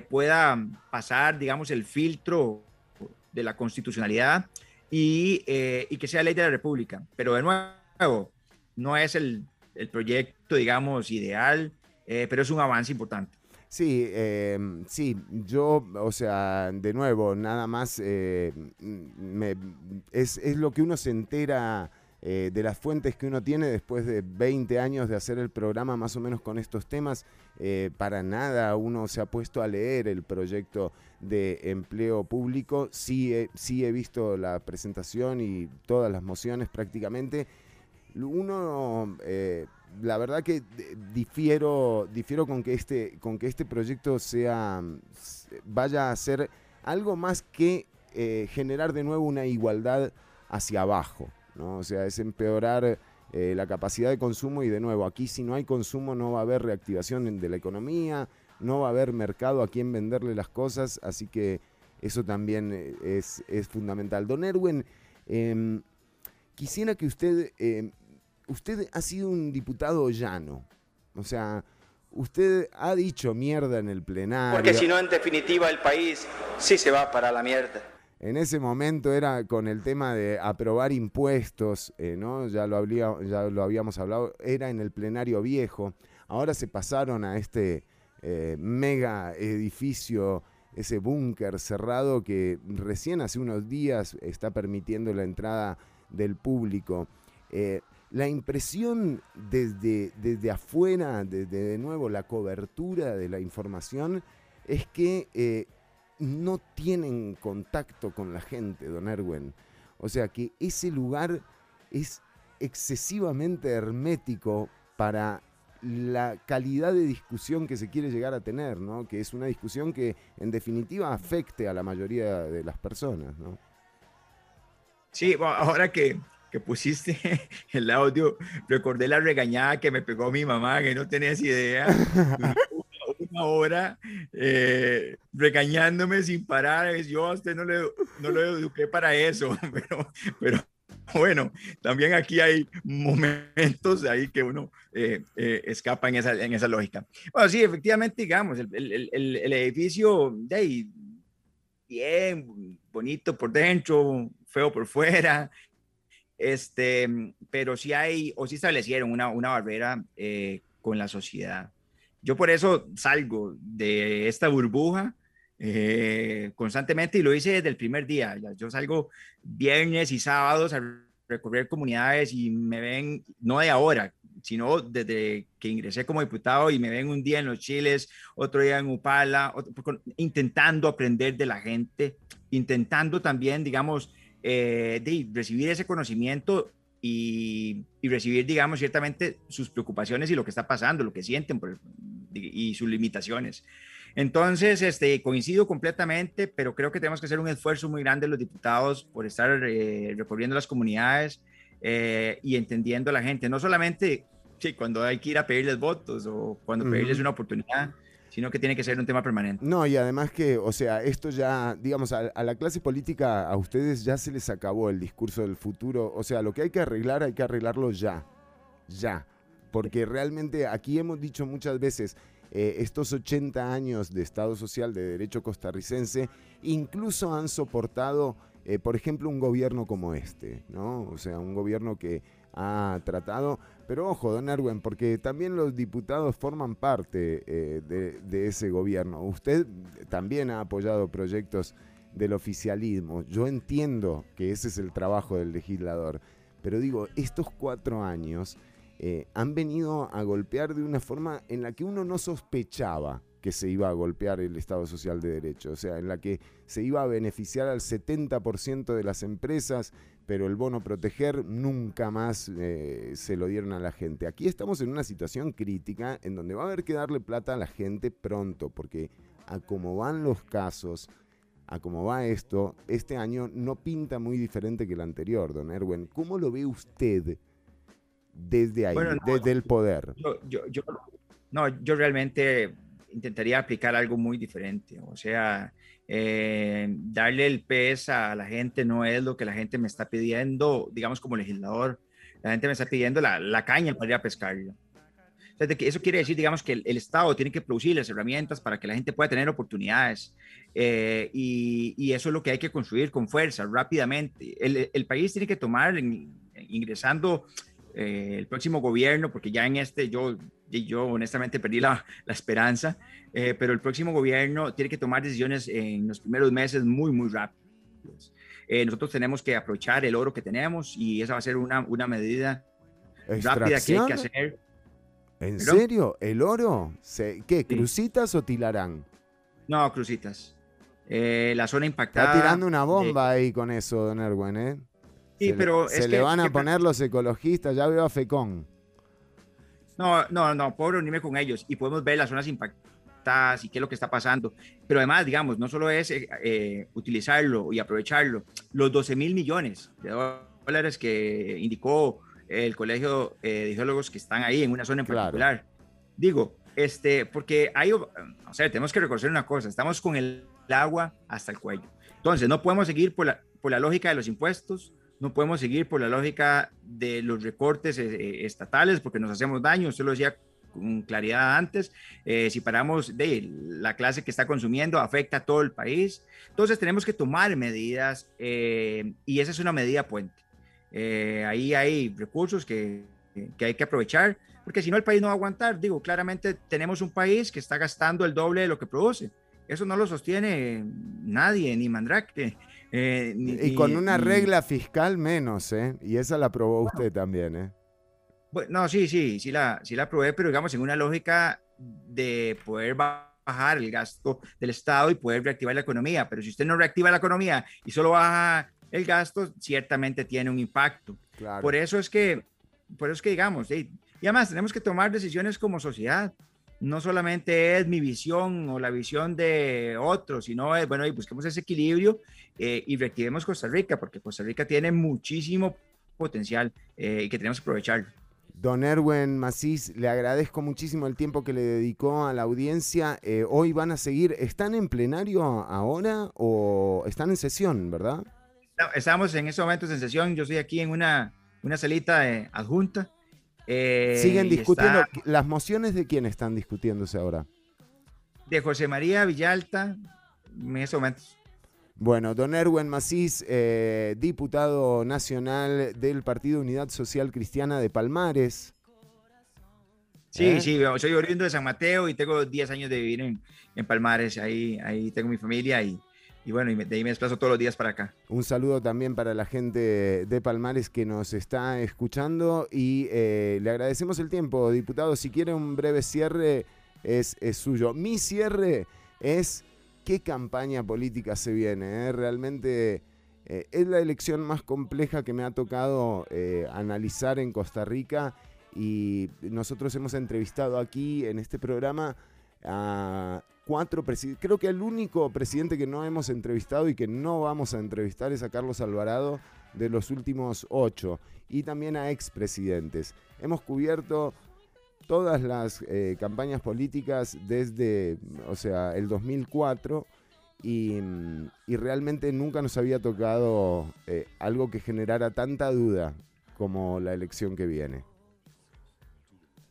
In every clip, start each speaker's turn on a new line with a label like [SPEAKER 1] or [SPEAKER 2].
[SPEAKER 1] pueda pasar, digamos, el filtro de la constitucionalidad y, y, que sea ley de la República. Pero de nuevo, no es el, el proyecto, digamos, ideal, pero es un avance importante.
[SPEAKER 2] Sí, em, sí, yo, o sea, de nuevo, nada más eh, me, es, es, lo que uno se entera eh, de las fuentes que uno tiene después de 20 años de hacer el programa más o menos con estos temas. Eh, para nada uno se ha puesto a leer el proyecto de empleo público. Sí, sí he visto la presentación y todas las mociones prácticamente. Uno la verdad que difiero, difiero con, que este, con que este proyecto sea, vaya a ser algo más que eh, generar de nuevo una igualdad hacia abajo. ¿No? O sea, es empeorar eh, la capacidad de consumo y de nuevo, aquí si no hay consumo no va a haber reactivación de la economía, no va a haber mercado a quien venderle las cosas, así que eso también eh, es, es fundamental. Don Erwin, em, quisiera que usted em, usted ha sido un diputado llano. O sea, usted ha dicho mierda en el plenario.
[SPEAKER 3] Porque si no, en definitiva, el país sí se va para la mierda.
[SPEAKER 2] En ese momento era con el tema de aprobar impuestos, eh, ¿no? Ya lo, habíamos hablado, era en el plenario viejo. Ahora se pasaron a este eh, mega edificio, ese búnker cerrado que recién hace unos días está permitiendo la entrada del público. Eh, la impresión desde, desde afuera, desde de nuevo la cobertura de la información, es que no tienen contacto con la gente, don Erwin. O sea que ese lugar es excesivamente hermético para la calidad de discusión que se quiere llegar a tener, ¿no? Que es una discusión que en definitiva afecte a la mayoría de las personas, ¿no?
[SPEAKER 1] Sí, ahora que, que pusiste el audio, recordé la regañada que me pegó mi mamá, que no tenías idea. Una, hora eh, regañándome sin parar. Yo a usted no le, no lo eduqué para eso, pero, pero bueno, también aquí hay momentos ahí que uno eh, eh, escapa en esa, en esa lógica. Bueno, sí, efectivamente, digamos, el, el, el, edificio de ahí, bien bonito por dentro, feo por fuera, este, pero sí hay, o sí establecieron una, una barrera eh, con la sociedad. Yo por eso salgo de esta burbuja eh, constantemente y lo hice desde el primer día. Yo salgo viernes y sábados a recorrer comunidades y me ven, no de ahora, sino desde que ingresé como diputado y me ven un día en los Chiles, otro día en Upala, intentando aprender de la gente, intentando también, digamos, eh, de recibir ese conocimiento y, recibir, digamos, ciertamente sus preocupaciones y lo que está pasando, lo que sienten y sus limitaciones. Entonces, este, coincido completamente, pero creo que tenemos que hacer un esfuerzo muy grande los diputados por estar eh, recorriendo las comunidades eh, y entendiendo a la gente, no solamente sí, cuando hay que ir a pedirles votos o cuando pedirles una oportunidad, sino que tiene que ser un tema permanente.
[SPEAKER 2] No, y además que, o sea, esto ya, digamos, a, la clase política, a ustedes ya se les acabó el discurso del futuro. O sea, lo que hay que arreglar, hay que arreglarlo ya. Ya. Porque realmente aquí hemos dicho muchas veces, eh, estos 80 años de Estado Social de Derecho costarricense incluso han soportado, eh, por ejemplo, un gobierno como este, ¿no? O sea, un gobierno que ha tratado pero ojo, don Erwin, porque también los diputados forman parte eh, de, ese gobierno. Usted también ha apoyado proyectos del oficialismo. Yo entiendo que ese es el trabajo del legislador. Pero digo, estos cuatro años eh, han venido a golpear de una forma en la que uno no sospechaba que se iba a golpear el Estado Social de Derecho, o sea, en la que se iba a beneficiar al 70% de las empresas, pero el bono proteger nunca más eh, se lo dieron a la gente. Aquí estamos en una situación crítica en donde va a haber que darle plata a la gente pronto, porque a cómo van los casos, a cómo va esto, este año no pinta muy diferente que el anterior, don Erwin. ¿Cómo lo ve usted desde ahí, desde el poder?
[SPEAKER 1] Yo, no, yo realmente intentaría aplicar algo muy diferente, o sea, eh, darle el pez a la gente no es lo que la gente me está pidiendo, digamos como legislador. La gente me está pidiendo la, la caña para ir a pescarlo. eso quiere decir, digamos, que el, Estado tiene que producir las herramientas para que la gente pueda tener oportunidades. Eh, y, eso es lo que hay que construir con fuerza, rápidamente. El, país tiene que tomar, ingresando eh, el próximo gobierno, porque ya en este yo, yo honestamente perdí la, la esperanza, eh, pero el próximo gobierno tiene que tomar decisiones en los primeros meses muy, muy rápidos. nosotros tenemos que aprovechar el oro que tenemos y esa va a ser una, una medida rápida que hay que hacer.
[SPEAKER 2] ¿En serio? ¿El oro? ¿Qué? ¿Crucitas o tilarán?
[SPEAKER 1] No, crucitas. Eh, la zona impactada.
[SPEAKER 2] Está tirando una bomba ahí con eso, don Erwin, ¿eh?
[SPEAKER 1] Sí,
[SPEAKER 2] se
[SPEAKER 1] pero.
[SPEAKER 2] Le, se le van a poner los ecologistas, ya veo a Fecón.
[SPEAKER 1] No, no, no, pobre unirme con ellos. Y podemos ver las zonas impactadas y qué es lo que está pasando. Pero además, digamos, no solo es eh, eh, utilizarlo y aprovecharlo, los 12 mil millones de dólares que indicó el colegio de geólogos que están ahí en una zona en particular. Digo, este, porque hay, o sea, tenemos que reconocer una cosa, estamos con el agua hasta el cuello. Entonces, no podemos seguir por la, por la lógica de los impuestos, no podemos seguir por la lógica de los recortes eh, eh, estatales porque nos hacemos daño, usted lo decía con claridad antes, eh, si paramos de la clase que está consumiendo, afecta a todo el país. Entonces tenemos que tomar medidas y esa es una medida puente. ahí hay recursos que, que hay que aprovechar, porque si no el país no va a aguantar. Digo, claramente tenemos un país que está gastando el doble de lo que produce. Eso no lo sostiene nadie, ni Mandrake.
[SPEAKER 2] Eh, y con una regla fiscal menos, ¿eh? Y esa la aprobó usted también, ¿eh?
[SPEAKER 1] Bueno, no, sí, sí, sí la, sí la aprobé, pero digamos en una lógica de poder bajar el gasto del Estado y poder reactivar la economía. Pero si usted no reactiva la economía y solo baja el gasto, ciertamente tiene un impacto. Por eso es que, por eso es que digamos, y además tenemos que tomar decisiones como sociedad no solamente es mi visión o la visión de otros, sino es, bueno, y busquemos ese equilibrio eh, y reactivemos Costa Rica, porque Costa Rica tiene muchísimo potencial eh, y que tenemos que aprovecharlo.
[SPEAKER 2] Don Erwin Macís, le agradezco muchísimo el tiempo que le dedicó a la audiencia. Eh, hoy van a seguir, ¿están en plenario ahora o están en sesión, verdad?
[SPEAKER 1] Estamos en estos momentos en sesión, yo estoy aquí en una, una salita adjunta
[SPEAKER 2] eh, Siguen discutiendo. ¿Las mociones de quién están discutiéndose ahora?
[SPEAKER 1] De José María Villalta, en estos momentos.
[SPEAKER 2] Bueno, don Erwin Macís, eh, diputado nacional del Partido Unidad Social Cristiana de Palmares.
[SPEAKER 1] Sí, ¿Eh? sí, soy oriundo de San Mateo y tengo 10 años de vivir en, en Palmares. Ahí, ahí tengo mi familia y, y bueno, de ahí me desplazo todos los días para acá.
[SPEAKER 2] Un saludo también para la gente de Palmares que nos está escuchando y eh, le agradecemos el tiempo, diputado. Si quiere un breve cierre, es, suyo. Mi cierre es qué campaña política se viene. Eh? Realmente eh, es la elección más compleja que me ha tocado analizar en Costa Rica y nosotros hemos entrevistado aquí en este programa a cuatro presidentes. Creo que el único presidente que no hemos entrevistado y que no vamos a entrevistar es a Carlos Alvarado de los últimos ocho y también a expresidentes. Hemos cubierto todas las eh, campañas políticas desde, o sea, el 2004 y, y realmente nunca nos había tocado eh, algo que generara tanta duda como la elección que viene.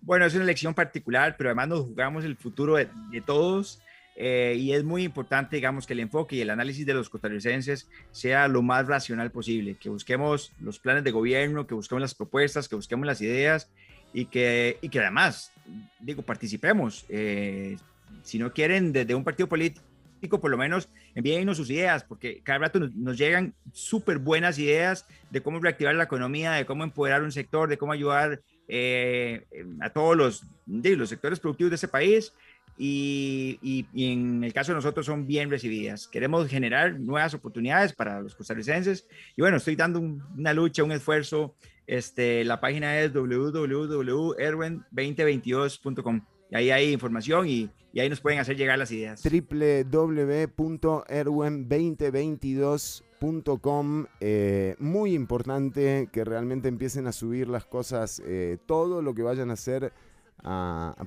[SPEAKER 1] Bueno, es una elección particular, pero además nos jugamos el futuro de, todos eh, y es muy importante, digamos, que el enfoque y el análisis de los costarricenses sea lo más racional posible, que busquemos los planes de gobierno, que busquemos las propuestas, que busquemos las ideas y que, y que además, digo, participemos. Eh, si no quieren desde un partido político, por lo menos envíennos sus ideas, porque cada rato nos, llegan súper buenas ideas de cómo reactivar la economía, de cómo empoderar un sector, de cómo ayudar eh, a todos los, los sectores productivos de ese país y, y, en el caso de nosotros son bien recibidas. Queremos generar nuevas oportunidades para los costarricenses y bueno, estoy dando una lucha, un esfuerzo. Este, la página es www.erwen2022.com y ahí hay información y, y, ahí nos pueden hacer llegar las ideas.
[SPEAKER 2] www.erwen2022.com eh, muy importante que realmente empiecen a subir las cosas, eh, todo lo que vayan a hacer,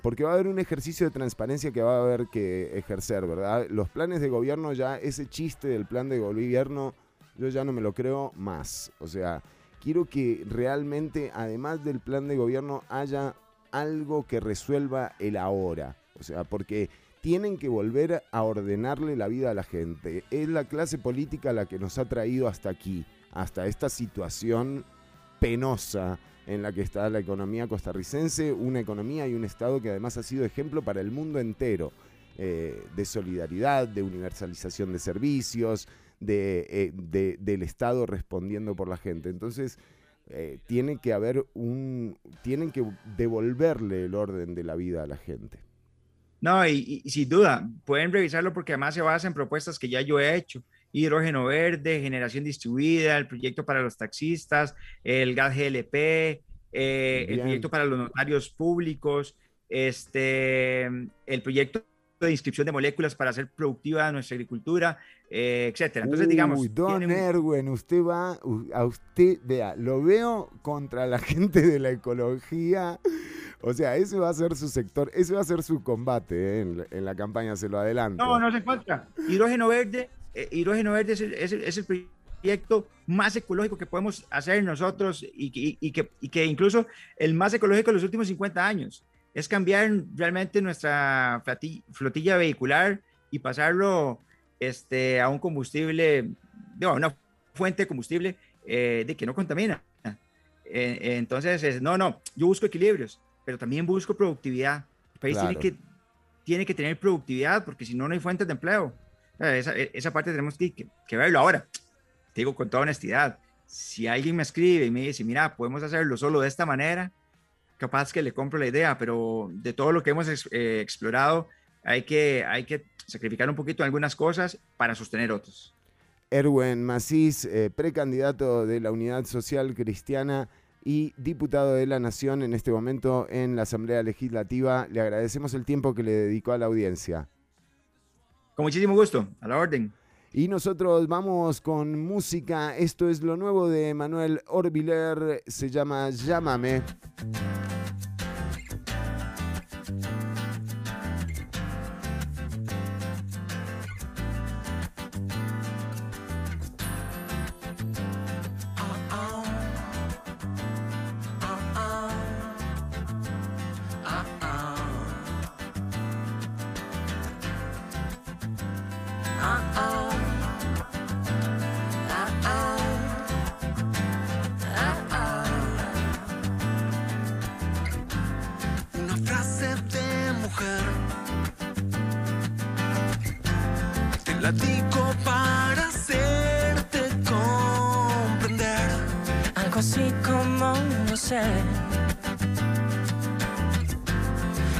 [SPEAKER 2] porque va a haber un ejercicio de transparencia que va a haber que ejercer, ¿verdad? Los planes de gobierno ya, ese chiste del plan de gobierno, yo ya no me lo creo más. O sea, quiero que realmente, además del plan de gobierno, haya
[SPEAKER 4] algo que resuelva el ahora. O sea, porque tienen que volver a ordenarle la vida a la gente. Es la clase política la que nos ha traído hasta aquí, hasta esta situación penosa en la que está la economía costarricense, una economía y un Estado que además ha sido ejemplo para el mundo entero eh, de solidaridad, de universalización de servicios, eh, de, del Estado respondiendo por la gente. Entonces, eh, tiene que haber un. tienen que devolverle el orden de la vida a la gente.
[SPEAKER 1] No, y, sin duda, pueden revisarlo porque además se basa en propuestas que ya yo he hecho. Hidrógeno verde, generación distribuida, el proyecto para los taxistas, el gas GLP, eh, el proyecto para los notarios públicos, este, el proyecto de inscripción de moléculas para hacer productiva nuestra agricultura, eh, etcétera. Entonces, digamos.
[SPEAKER 4] Don Erwin, usted va, a usted, vea, lo veo contra la gente de la ecología. O sea, ese va a ser su sector, ese va a ser su combate eh, en, la campaña, se lo adelanto.
[SPEAKER 1] No, no se encuentra. Hidrógeno verde, eh, hidrógeno verde es el, es, el, proyecto más ecológico que podemos hacer nosotros y, y, que, y que incluso el más ecológico de los últimos 50 años es cambiar realmente nuestra flotilla vehicular y pasarlo este, a un combustible, a una fuente de combustible eh, de que no contamina. Eh, entonces, no, no, yo busco equilibrios, pero también busco productividad. El país tiene, que, tiene que tener productividad porque si no, no hay fuentes de empleo. Esa, esa parte tenemos que, que, verlo. Ahora, te digo con toda honestidad, si alguien me escribe y me dice, mira, podemos hacerlo solo de esta manera, capaz que le compro la idea, pero de todo lo que hemos eh, explorado, hay que, hay que sacrificar un poquito algunas cosas para sostener otros.
[SPEAKER 4] Erwin Macís, eh, precandidato de la Unidad Social Cristiana y diputado de la Nación en este momento en la Asamblea Legislativa. Le agradecemos el tiempo que le dedicó a la audiencia.
[SPEAKER 1] Con muchísimo gusto, a la orden.
[SPEAKER 4] Y nosotros vamos con música. Esto es lo nuevo de Manuel Orbiler. Se llama Llámame.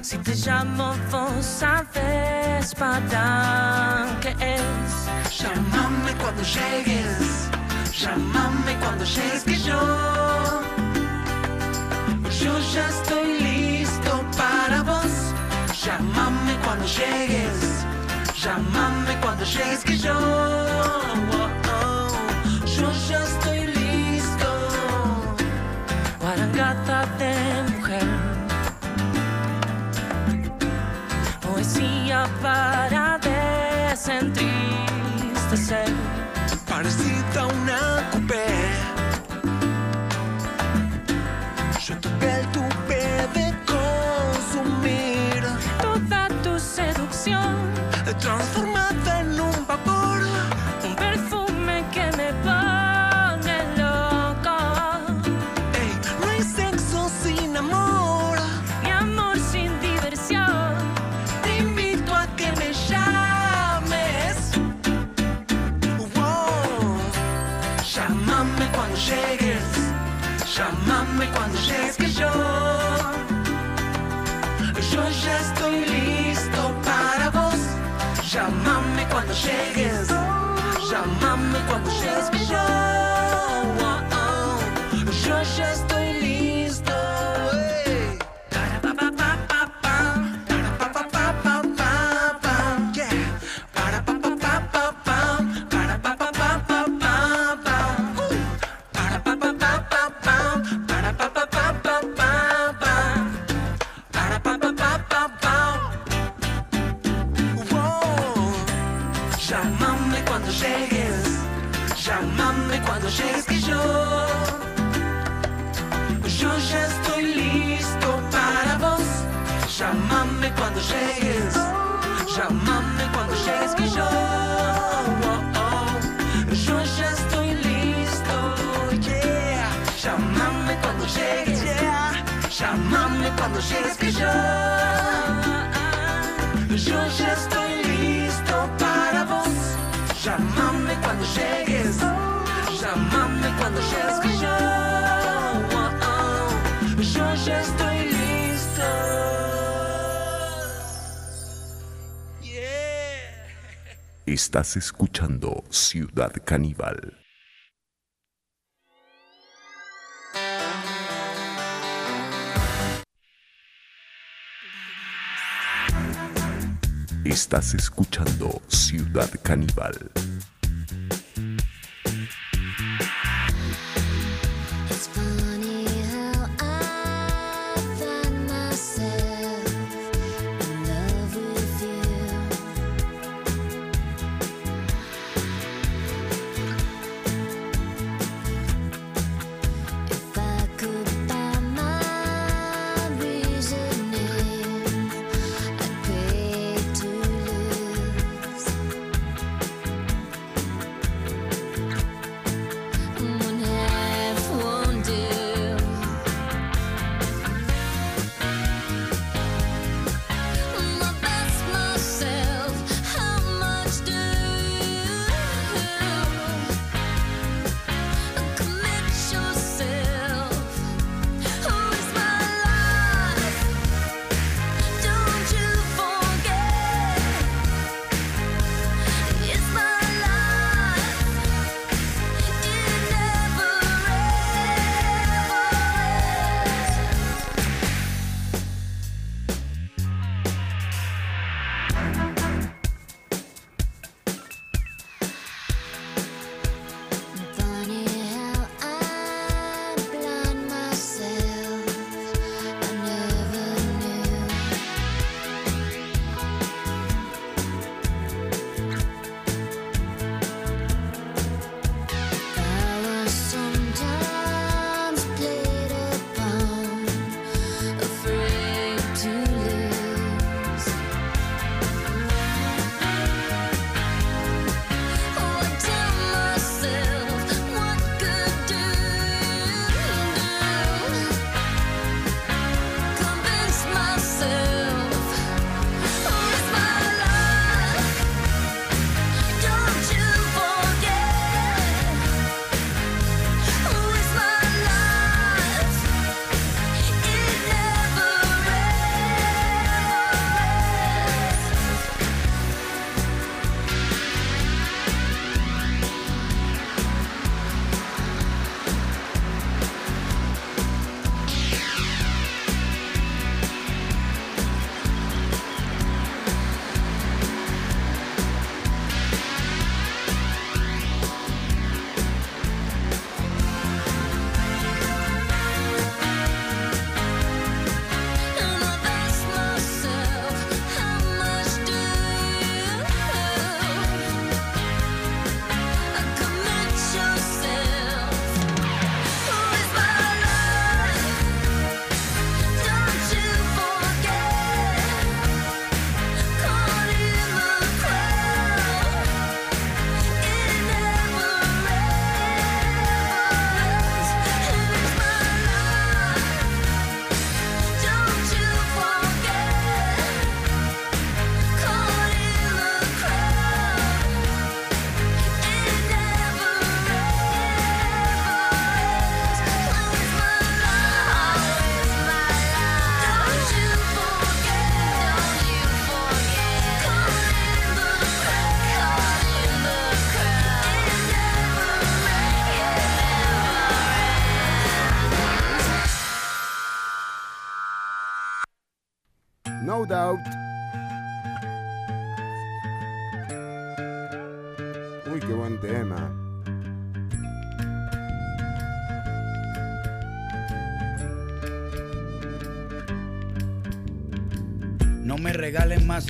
[SPEAKER 5] Si tes llamo vos sabes para qué es. quando cuando llegues, llámame cuando llegues que yo. Yo ya estoy listo para vos. Llámame cuando llegues, llámame cuando llegues que yo. Oh, oh. oh. Yo ya estoy
[SPEAKER 6] más entristecer. Parecida una coupé. Yo tu piel tuve de consumir. Toda tu seducción. Transformada en un vapor. quando chegues. Chamame
[SPEAKER 4] quando chegues. Estás escuchando Ciudad Caníbal.
[SPEAKER 7] Estás escuchando Ciudad Caníbal.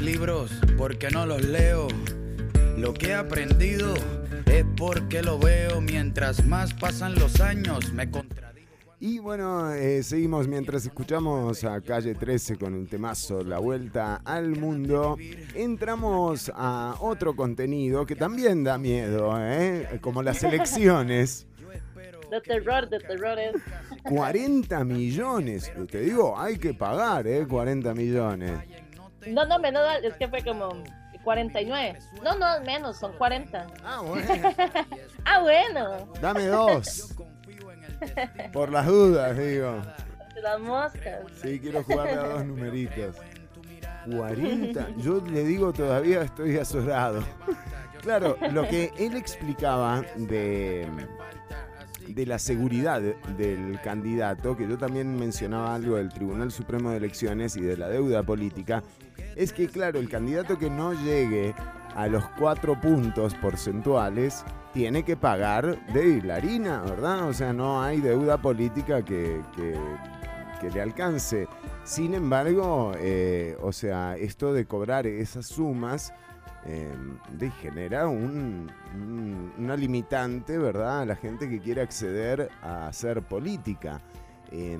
[SPEAKER 7] Libros porque no los leo. Lo que he aprendido es porque lo veo. Mientras más pasan los años, me contradigo.
[SPEAKER 2] Y bueno, eh, seguimos mientras escuchamos a Calle 13 con un temazo, La Vuelta al Mundo. Entramos a otro contenido que también da miedo, ¿eh? como las elecciones.
[SPEAKER 8] De terror, de terrores.
[SPEAKER 2] 40 millones, te digo, hay que pagar, ¿eh? 40 millones.
[SPEAKER 8] No, no, menos, es que fue como 49. No, no, menos, son 40.
[SPEAKER 2] Ah, bueno.
[SPEAKER 8] Ah, bueno.
[SPEAKER 2] Dame dos. Por las dudas, digo.
[SPEAKER 8] Las moscas.
[SPEAKER 2] Sí, quiero jugarle a dos numeritos. 40. Yo le digo todavía estoy azorado. Claro, lo que él explicaba de, de la seguridad del candidato, que yo también mencionaba algo del Tribunal Supremo de Elecciones y de la deuda política, es que, claro, el candidato que no llegue a los cuatro puntos porcentuales tiene que pagar de la harina, ¿verdad? O sea, no hay deuda política que, que- le alcance. Sin embargo, eh, o sea, esto de cobrar esas sumas eh, genera un- un- una limitante, ¿verdad? A la gente que quiere acceder a hacer política. Eh,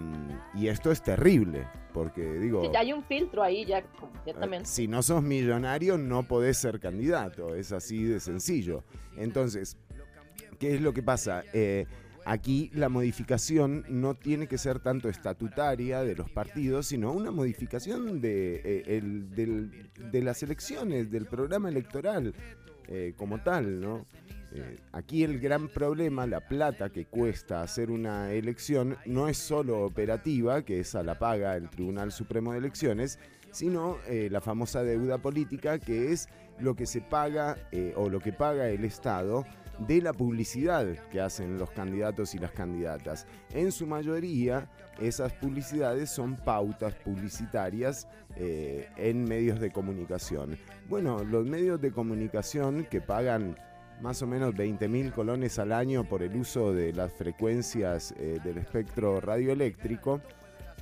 [SPEAKER 2] y esto es terrible, porque digo...
[SPEAKER 8] Sí, ya hay un filtro ahí, ya
[SPEAKER 2] Eh,
[SPEAKER 8] completamente.
[SPEAKER 2] Si no sos millonario, no podés ser candidato. Es así de sencillo. Entonces, ¿qué es lo que pasa? Eh, aquí la modificación no tiene que ser tanto estatutaria de los partidos, sino una modificación de, eh, el- del- de las elecciones, del programa electoral eh, como tal, ¿no? Eh, aquí el gran problema, la plata que cuesta hacer una elección, no es solo operativa, que esa la paga el Tribunal Supremo de Elecciones, sino eh, la famosa deuda política, que es lo que se paga eh, o lo que paga el Estado de la publicidad que hacen los candidatos y las candidatas. En su mayoría, esas publicidades son pautas publicitarias en medios de comunicación. Bueno, los medios de comunicación que pagan más o menos 20 mil colones al año por el uso de las frecuencias eh, del espectro radioeléctrico,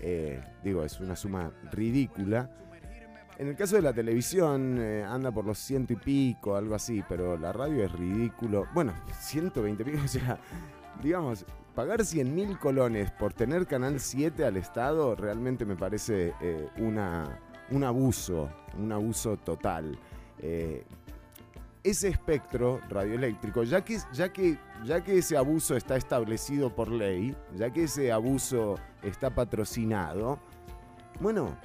[SPEAKER 2] eh, digo, es una suma ridícula. En el caso de la televisión eh, anda por los ciento y pico, algo así, pero la radio es ridículo. Bueno, 120 mil, o sea, digamos, pagar 100 mil colones por tener Canal 7 al Estado realmente me parece una, un abuso, un abuso total. Ese espectro radioeléctrico, ya que, ya, que, ya que ese abuso está establecido por ley, ya que ese abuso está patrocinado, bueno,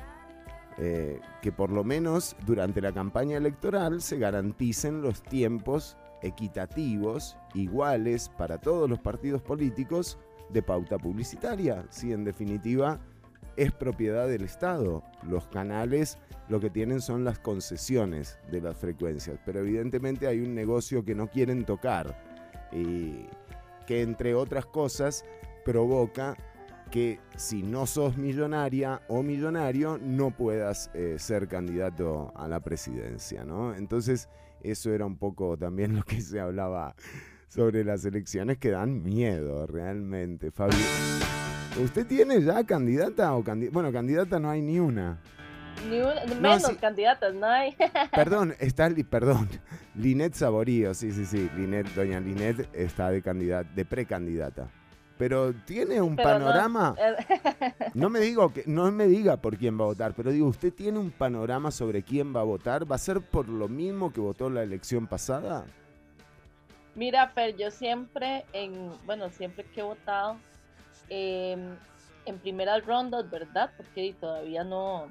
[SPEAKER 2] eh, que por lo menos durante la campaña electoral se garanticen los tiempos equitativos, iguales para todos los partidos políticos de pauta publicitaria, si en definitiva es propiedad del Estado. Los canales lo que tienen son las concesiones de las frecuencias, pero evidentemente hay un negocio que no quieren tocar y que entre otras cosas provoca que si no sos millonaria o millonario no puedas eh, ser candidato a la presidencia, ¿no? Entonces eso era un poco también lo que se hablaba sobre las elecciones que dan miedo realmente, Fabio. ¿Usted tiene ya candidata o candidata? Bueno, candidata no hay ni una.
[SPEAKER 8] Ni un- menos
[SPEAKER 2] sí.
[SPEAKER 8] candidatas, no hay.
[SPEAKER 2] Perdón, está, perdón, Linet Saborío, sí, sí, sí, Linet, doña Linet está de candidata, de precandidata. Pero tiene un
[SPEAKER 8] Pero no-
[SPEAKER 2] panorama, no me digo que no me diga por quién va a votar, pero digo, ¿usted tiene un panorama sobre quién va a votar? ¿Va a ser por lo mismo que votó la elección pasada?
[SPEAKER 8] Mira, Fer, yo siempre, en, bueno, siempre que he votado, em, en primeras rondas, ¿verdad? Porque todavía no,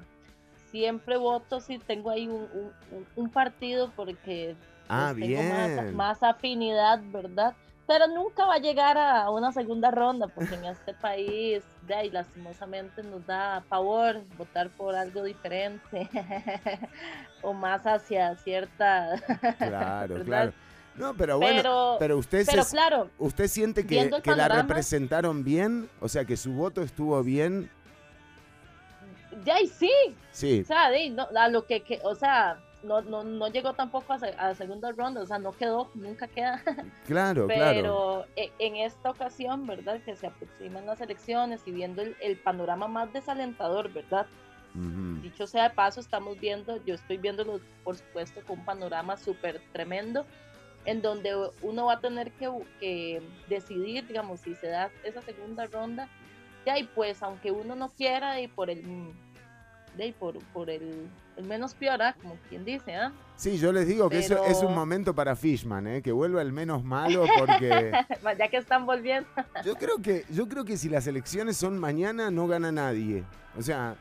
[SPEAKER 8] siempre voto si tengo ahí un, un- un- un partido porque
[SPEAKER 2] Ah,
[SPEAKER 8] pues, tengo más, afinidad, ¿verdad? Pero nunca va a llegar a una segunda ronda, porque en este país, de ahí, lastimosamente, nos da pavor votar por algo diferente o más hacia cierta.
[SPEAKER 2] Claro,
[SPEAKER 8] ¿verdad?
[SPEAKER 2] claro. No, pero bueno,
[SPEAKER 8] Pero-
[SPEAKER 2] pero usted
[SPEAKER 8] Pero
[SPEAKER 2] se-
[SPEAKER 8] claro,
[SPEAKER 2] ¿Usted siente que, que la representaron bien? O sea, que su voto estuvo bien.
[SPEAKER 8] de ahí sí,
[SPEAKER 2] Sí,
[SPEAKER 8] o sea, de no, a lo que, que- o sea, no, no, no llegó tampoco a, se- a segunda ronda, o sea, no quedó, nunca queda.
[SPEAKER 2] claro, claro.
[SPEAKER 8] Pero en esta ocasión, ¿verdad? Que se aproximan las elecciones y viendo el, el panorama más desalentador, ¿verdad? Dicho sea de paso, estamos viendo, yo estoy viéndolo, por supuesto, con un panorama súper tremendo, en donde uno va a tener que, que decidir, digamos, si se da esa segunda ronda, de ahí pues aunque uno no quiera y por el de ahí, por, por el, el menos peor, ¿ah? como quien dice, ¿ah?
[SPEAKER 2] Sí, yo les digo que eso es un
[SPEAKER 8] Pero-
[SPEAKER 2] momento para Fishman, ¿eh? que vuelva el menos malo porque
[SPEAKER 8] ya que están volviendo.
[SPEAKER 2] yo creo que yo creo que si las elecciones son mañana no gana nadie. O sea,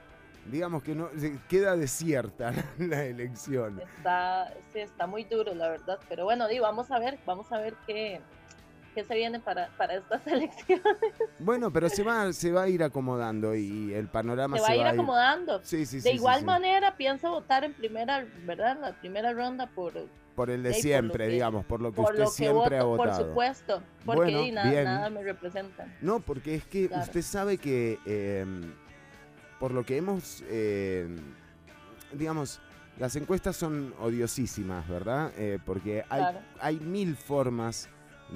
[SPEAKER 2] digamos que no queda desierta la elección.
[SPEAKER 8] Está, sí, está muy duro, la verdad. Pero bueno, di, vamos a ver, vamos a ver qué, qué se viene para, para estas elecciones.
[SPEAKER 2] Bueno, pero se va se va a ir acomodando y el panorama
[SPEAKER 8] Se va a ir acomodando.
[SPEAKER 2] Sí, sí, sí.
[SPEAKER 8] de igual manera, pienso votar en primera, ¿verdad? La primera ronda por,
[SPEAKER 2] por el de
[SPEAKER 8] por
[SPEAKER 2] siempre,
[SPEAKER 8] que-
[SPEAKER 2] digamos, por lo que
[SPEAKER 8] por
[SPEAKER 2] usted
[SPEAKER 8] lo que
[SPEAKER 2] siempre
[SPEAKER 8] voto,
[SPEAKER 2] ha
[SPEAKER 8] por
[SPEAKER 2] votado.
[SPEAKER 8] supuesto. Porque
[SPEAKER 2] Bueno,
[SPEAKER 8] nada, nada me representa.
[SPEAKER 2] No, porque es que
[SPEAKER 8] Claro.
[SPEAKER 2] usted sabe que eh, por lo que hemos, eh, digamos, las encuestas son odiosísimas, ¿verdad? Eh, porque hay,
[SPEAKER 8] Claro.
[SPEAKER 2] hay mil formas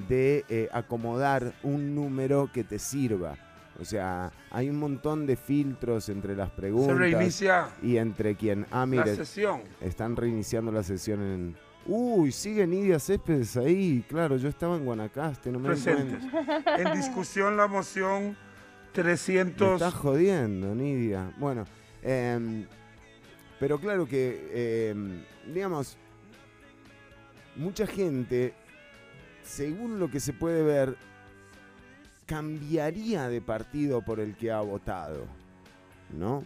[SPEAKER 2] de eh, acomodar un número que te sirva. O sea, hay un montón de filtros entre las
[SPEAKER 9] Se
[SPEAKER 2] preguntas
[SPEAKER 9] reinicia
[SPEAKER 2] y entre quien... Ah,
[SPEAKER 9] la
[SPEAKER 2] mire,
[SPEAKER 9] sesión.
[SPEAKER 2] están reiniciando la sesión en... Uy, sigue Nidia Céspedes ahí. Claro, yo estaba en Guanacaste, no me
[SPEAKER 9] Presentes. En discusión la moción
[SPEAKER 2] Me
[SPEAKER 9] 300.
[SPEAKER 2] estás jodiendo, Nidia. Bueno, em, pero claro que, em, digamos, mucha gente, según lo que se puede ver, cambiaría de partido por el que ha votado, ¿no?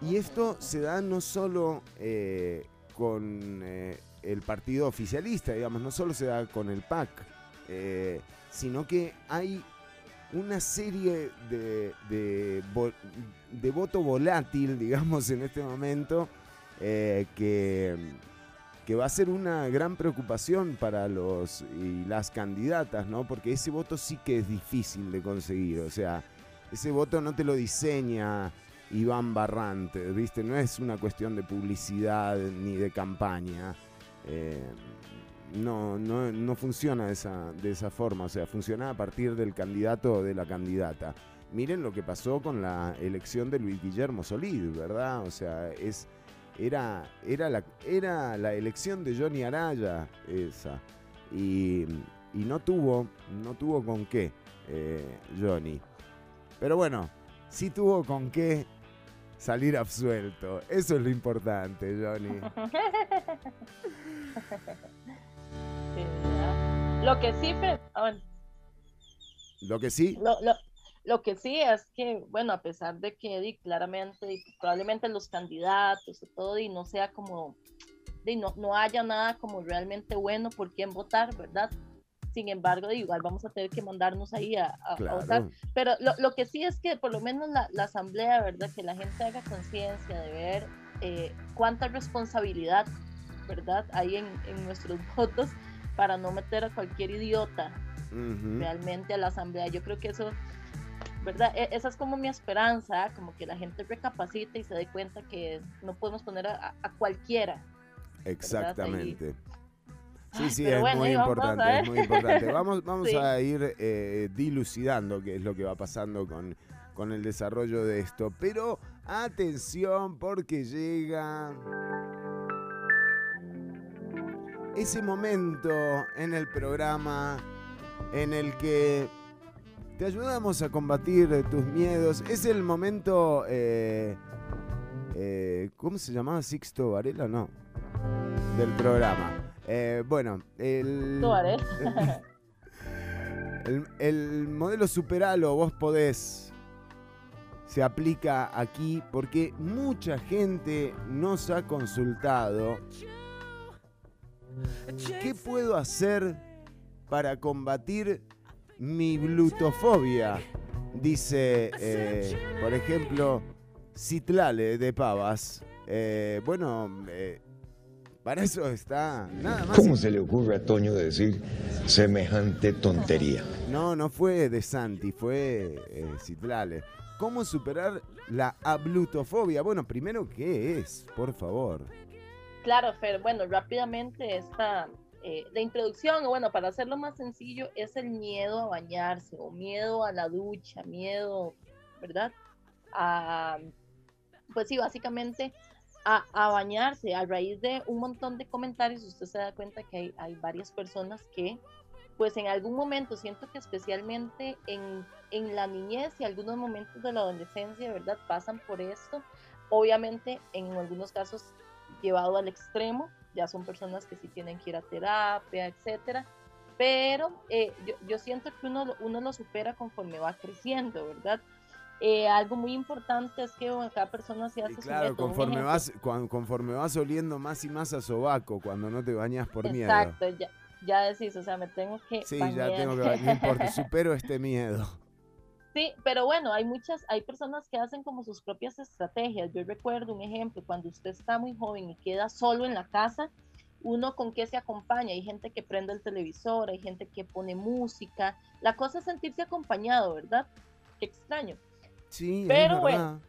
[SPEAKER 2] Y esto se da no solo eh, con eh, el partido oficialista, digamos, no solo se da con el PAC, eh, sino que hay una serie de, de, de voto volátil, digamos, en este momento, eh, que, que va a ser una gran preocupación para los y las candidatas, ¿no? Porque ese voto sí que es difícil de conseguir, o sea, ese voto no te lo diseña Iván Barrante, ¿viste? No es una cuestión de publicidad ni de campaña. eh, no, no, no funciona esa, de esa forma, o sea, funciona a partir del candidato o de la candidata. Miren lo que pasó con la elección de Luis Guillermo Solid, ¿verdad? O sea, es, era, era, la, era la elección de Johnny Araya esa. Y, y no tuvo, no tuvo con qué, eh, Johnny. Pero bueno, sí tuvo con qué salir absuelto. Eso es lo importante, Johnny.
[SPEAKER 8] Lo que sí, ah,
[SPEAKER 2] Lo que sí,
[SPEAKER 8] lo, lo, lo que sí es que, bueno, a pesar de que claramente, probablemente los candidatos y todo, y no sea como, di, no, no haya nada como realmente bueno por quién votar, ¿verdad? Sin embargo, igual vamos a tener que mandarnos ahí a, a- a votar.
[SPEAKER 2] claro.
[SPEAKER 8] Pero lo, lo que sí es que por lo menos la, la asamblea, ¿verdad? Que la gente haga conciencia de ver eh, cuánta responsabilidad, ¿verdad? Hay en, en nuestros votos para no meter a cualquier idiota
[SPEAKER 2] Ujú.
[SPEAKER 8] realmente a la asamblea. Yo creo que eso, ¿verdad? E- esa es como mi esperanza, ¿ah? como que la gente recapacite y se dé cuenta que no podemos poner a, a- cualquiera.
[SPEAKER 2] Exactamente. Sí, sí, es
[SPEAKER 8] bueno,
[SPEAKER 2] muy importante, es muy importante. Vamos, vamos
[SPEAKER 8] Sí.
[SPEAKER 2] a ir eh, dilucidando qué es lo que va pasando con, con el desarrollo de esto. Pero atención porque llega ese momento en el programa en el que te ayudamos a combatir tus miedos. Es el momento... eh, eh, ¿Cómo se llamaba? Sixto Varela, no. Del programa. Eh, bueno, el, el, el modelo Superalo, vos podés, se aplica aquí porque mucha gente nos ha consultado. ¿Qué puedo hacer para combatir mi glutofobia? Dice, eh, por ejemplo, Citlale de Pavas. Eh, bueno, eh, para eso está nada más.
[SPEAKER 10] ¿Cómo se le ocurre a Toño decir semejante tontería?
[SPEAKER 2] No, no fue de Santi, fue Citlale. ¿Cómo superar la ablutofobia? Bueno, primero, ¿qué es? Por favor.
[SPEAKER 8] Claro, Fer, bueno, rápidamente esta, eh, la introducción, bueno, para hacerlo más sencillo, es el miedo a bañarse o miedo a la ducha, miedo, ¿verdad? A, pues sí, básicamente a, a bañarse. A raíz de un montón de comentarios, usted se da cuenta que hay, hay varias personas que pues en algún momento siento que especialmente en, en la niñez y algunos momentos de la adolescencia, ¿verdad? Pasan por esto. Obviamente, en algunos casos llevado al extremo, ya son personas que sí tienen que ir a terapia, etcétera. Pero eh, yo, yo siento que uno, lo- uno lo supera conforme va creciendo, ¿verdad? Eh, algo muy importante es que bueno, cada persona se hace
[SPEAKER 2] Y
[SPEAKER 8] su
[SPEAKER 2] claro,
[SPEAKER 8] método.
[SPEAKER 2] Conforme vas, cuan- conforme vas oliendo más y más a sobaco cuando no te bañas por miedo.
[SPEAKER 8] Exacto, ya, ya decís, o sea, me tengo que
[SPEAKER 2] Sí, ya tengo que bañar, no importa, supero este miedo.
[SPEAKER 8] Sí, pero bueno, hay muchas, hay personas que hacen como sus propias estrategias. Yo recuerdo un ejemplo, cuando usted está muy joven y queda solo en la casa, uno con qué se acompaña. Hay gente que prende el televisor, hay gente que pone música. La cosa es sentirse acompañado, ¿verdad? Qué extraño.
[SPEAKER 2] Sí,
[SPEAKER 8] Pero
[SPEAKER 2] es
[SPEAKER 8] bueno.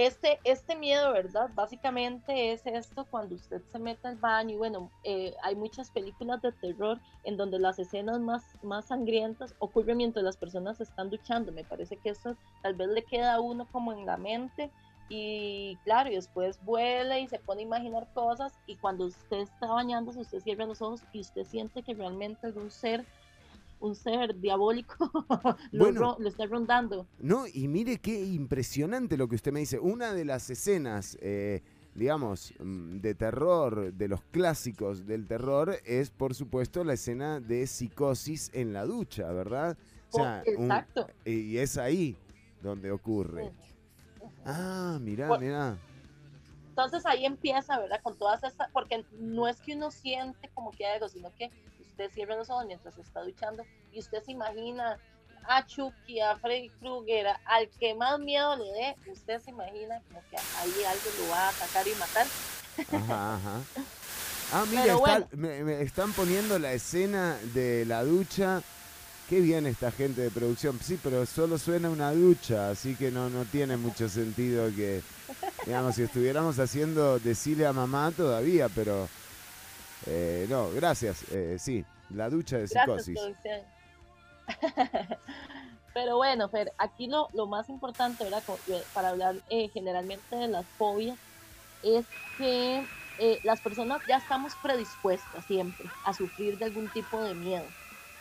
[SPEAKER 8] Este, este miedo, ¿verdad? Básicamente es esto cuando usted se mete al baño y bueno, eh, hay muchas películas de terror en donde las escenas más, más sangrientas ocurren mientras las personas están duchando. Me parece que eso tal vez le queda a uno como en la mente y claro, y después vuela y se pone a imaginar cosas y cuando usted está bañándose, usted cierra los ojos y usted siente que realmente algún ser, un ser diabólico lo,
[SPEAKER 2] Bueno.
[SPEAKER 8] está rondando.
[SPEAKER 2] No, y mire qué impresionante lo que usted me dice. Una de las escenas, eh, digamos, mm, de terror, de los clásicos del terror, es por supuesto la escena de psicosis en la ducha, ¿verdad? O sea,
[SPEAKER 8] Oh,
[SPEAKER 2] un-
[SPEAKER 8] exacto.
[SPEAKER 2] y es ahí donde ocurre. Ah, mirá,
[SPEAKER 8] Por-
[SPEAKER 2] mirá.
[SPEAKER 8] Entonces ahí empieza, ¿verdad? Con todas estas, porque no es que uno siente como que algo, sino que usted cierra los ojos mientras se está duchando y usted se imagina a Chucky, a Freddy Krueger, al que más miedo le dé, usted se imagina como que ahí algo lo va a atacar y matar.
[SPEAKER 2] Ajá, ajá. Ah, mira, está-
[SPEAKER 8] bueno.
[SPEAKER 2] me, me están poniendo la escena de la ducha. Qué bien esta gente de producción. Sí, pero solo suena una ducha, así que no, no tiene mucho sentido que, digamos, si estuviéramos haciendo decirle a mamá todavía, pero eh, no, gracias. eh, sí, la ducha de psicosis.
[SPEAKER 8] Pero bueno, Fer, aquí lo, lo más importante, ¿verdad? Eh, Para hablar eh, generalmente de las fobias, es que eh, las personas ya estamos predispuestas siempre a sufrir de algún tipo de miedo,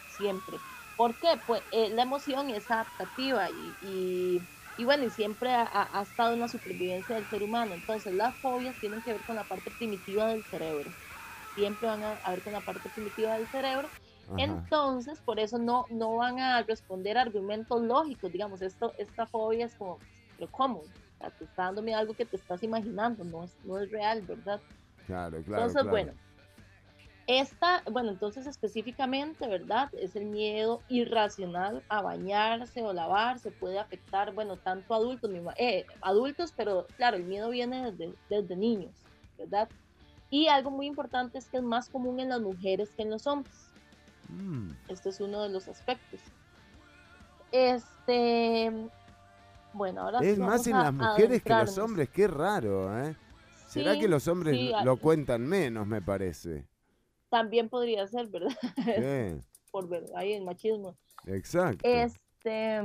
[SPEAKER 8] siempre. ¿Por qué? Pues eh, la emoción es adaptativa y, y, y bueno, y siempre ha estado en la supervivencia del ser humano. Entonces, las fobias tienen que ver con la parte primitiva del cerebro. Siempre van a, a ver con la parte primitiva del cerebro.
[SPEAKER 2] Ajá.
[SPEAKER 8] Entonces, por eso no, no van a responder argumentos lógicos. Digamos, esto, esta fobia es como, pero ¿cómo? O sea, te está dándome algo que te estás imaginando, no es, no es real, ¿verdad?
[SPEAKER 2] Claro, claro.
[SPEAKER 8] Entonces,
[SPEAKER 2] claro.
[SPEAKER 8] bueno, esta, bueno, entonces específicamente, ¿verdad? Es el miedo irracional a bañarse o lavarse, puede afectar, bueno, tanto adultos, eh, adultos, pero claro, el miedo viene desde, desde niños, ¿verdad? Y algo muy importante es que es más común en las mujeres que en los hombres.
[SPEAKER 2] Mm,
[SPEAKER 8] Este es uno de los aspectos. Este, bueno, ahora sí
[SPEAKER 2] Es más en las mujeres que los hombres, qué raro, ¿eh? ¿Será que los hombres
[SPEAKER 8] sí,
[SPEAKER 2] lo cuentan menos, me parece?
[SPEAKER 8] También podría ser, ¿verdad?
[SPEAKER 2] Sí,
[SPEAKER 8] Por ver, ahí el machismo.
[SPEAKER 2] exacto.
[SPEAKER 8] Este,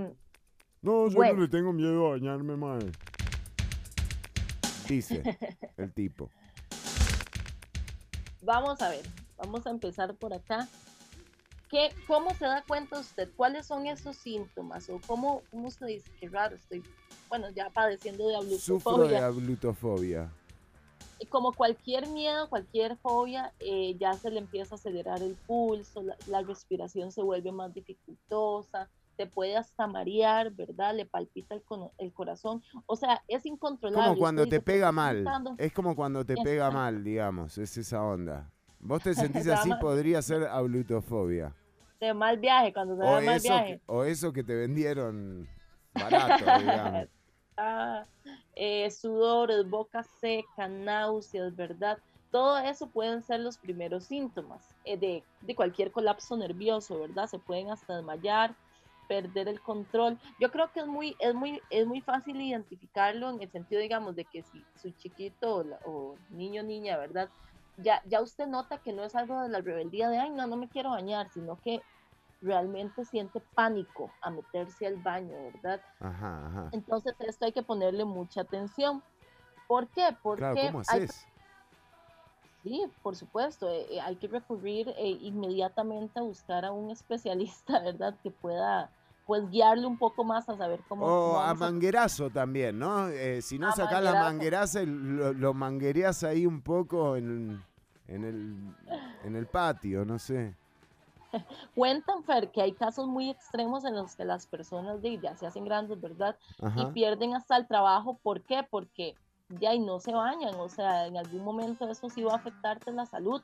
[SPEAKER 2] No, yo
[SPEAKER 8] Bueno.
[SPEAKER 2] no le tengo miedo a bañarme más. Dice el tipo.
[SPEAKER 8] Vamos a ver, vamos a empezar por acá. ¿Qué, ¿Cómo se da cuenta usted? ¿Cuáles son esos síntomas? ¿O cómo, cómo se dice? Qué raro, estoy, bueno, ya padeciendo de
[SPEAKER 2] Sufro de
[SPEAKER 8] ablutofobia.
[SPEAKER 2] ablutofobia.
[SPEAKER 8] Y como cualquier miedo, cualquier fobia, eh, ya se le empieza a acelerar el pulso, la, la respiración se vuelve más dificultosa, te puede hasta marear, ¿verdad? Le palpita el, el corazón. O sea, es incontrolable.
[SPEAKER 2] Como cuando te
[SPEAKER 8] dice, "¿Por qué
[SPEAKER 2] pega mal.
[SPEAKER 8] gritando?".
[SPEAKER 2] Es como cuando te pega mal, digamos. Es esa onda. Vos te sentís
[SPEAKER 8] Se
[SPEAKER 2] así, podría ser ablutofobia.
[SPEAKER 8] De mal viaje, cuando se
[SPEAKER 2] O
[SPEAKER 8] da mal
[SPEAKER 2] eso,
[SPEAKER 8] viaje.
[SPEAKER 2] que, o eso que te vendieron barato, digamos.
[SPEAKER 8] Ah, eh, sudores, boca seca, náuseas, ¿verdad? Todo eso pueden ser los primeros síntomas eh, de, de cualquier colapso nervioso, ¿verdad? Se pueden hasta desmayar, perder el control. Yo creo que es muy, es muy, es muy fácil identificarlo en el sentido, digamos, de que si su chiquito o, la- o niño o niña, ¿verdad? Ya, ya usted nota que no es algo de la rebeldía de, ay, no, no me quiero bañar, sino que realmente siente pánico a meterse al baño, ¿verdad?
[SPEAKER 2] Ajá, ajá.
[SPEAKER 8] Entonces esto hay que ponerle mucha atención. ¿Por qué? Porque
[SPEAKER 2] Claro, ¿cómo
[SPEAKER 8] hay-? Sí, por supuesto, eh, eh, hay que recurrir eh, inmediatamente a buscar a un especialista, ¿verdad? Que pueda pues guiarle un poco más a saber cómo,
[SPEAKER 2] O a manguerazo también, ¿no? Eh, si no
[SPEAKER 8] A
[SPEAKER 2] sacás la mangueraza, lo, lo manguereás ahí un poco en, en, el, en el patio, no sé.
[SPEAKER 8] Cuentan, Fer, que hay casos muy extremos en los que las personas de, ya se hacen grandes, ¿verdad? Y pierden hasta el trabajo. ¿Por qué? Porque de ahí no se bañan, o sea, en algún momento eso sí va a afectarte la salud.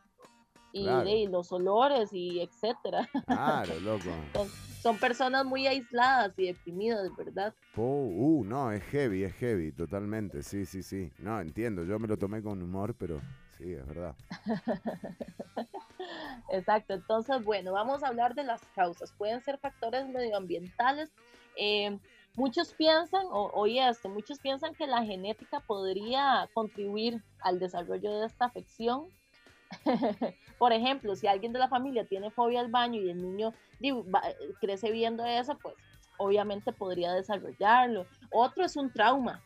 [SPEAKER 8] Y,
[SPEAKER 2] Claro.
[SPEAKER 8] y los olores y etcétera.
[SPEAKER 2] Claro, loco.
[SPEAKER 8] Son, son personas muy aisladas y deprimidas, ¿verdad?
[SPEAKER 2] Po- uh, no, es heavy, es heavy, totalmente. Sí, sí, sí. No, entiendo. Yo me lo tomé con humor, pero sí, es verdad.
[SPEAKER 8] Exacto, entonces, bueno, vamos a hablar de las causas. Pueden ser factores medioambientales. eh, muchos piensan, o, oye esto, muchos piensan que la genética podría contribuir al desarrollo de esta afección. Por ejemplo, si alguien de la familia tiene fobia al baño y el niño va- crece viendo eso, pues obviamente podría desarrollarlo. Otro es un trauma.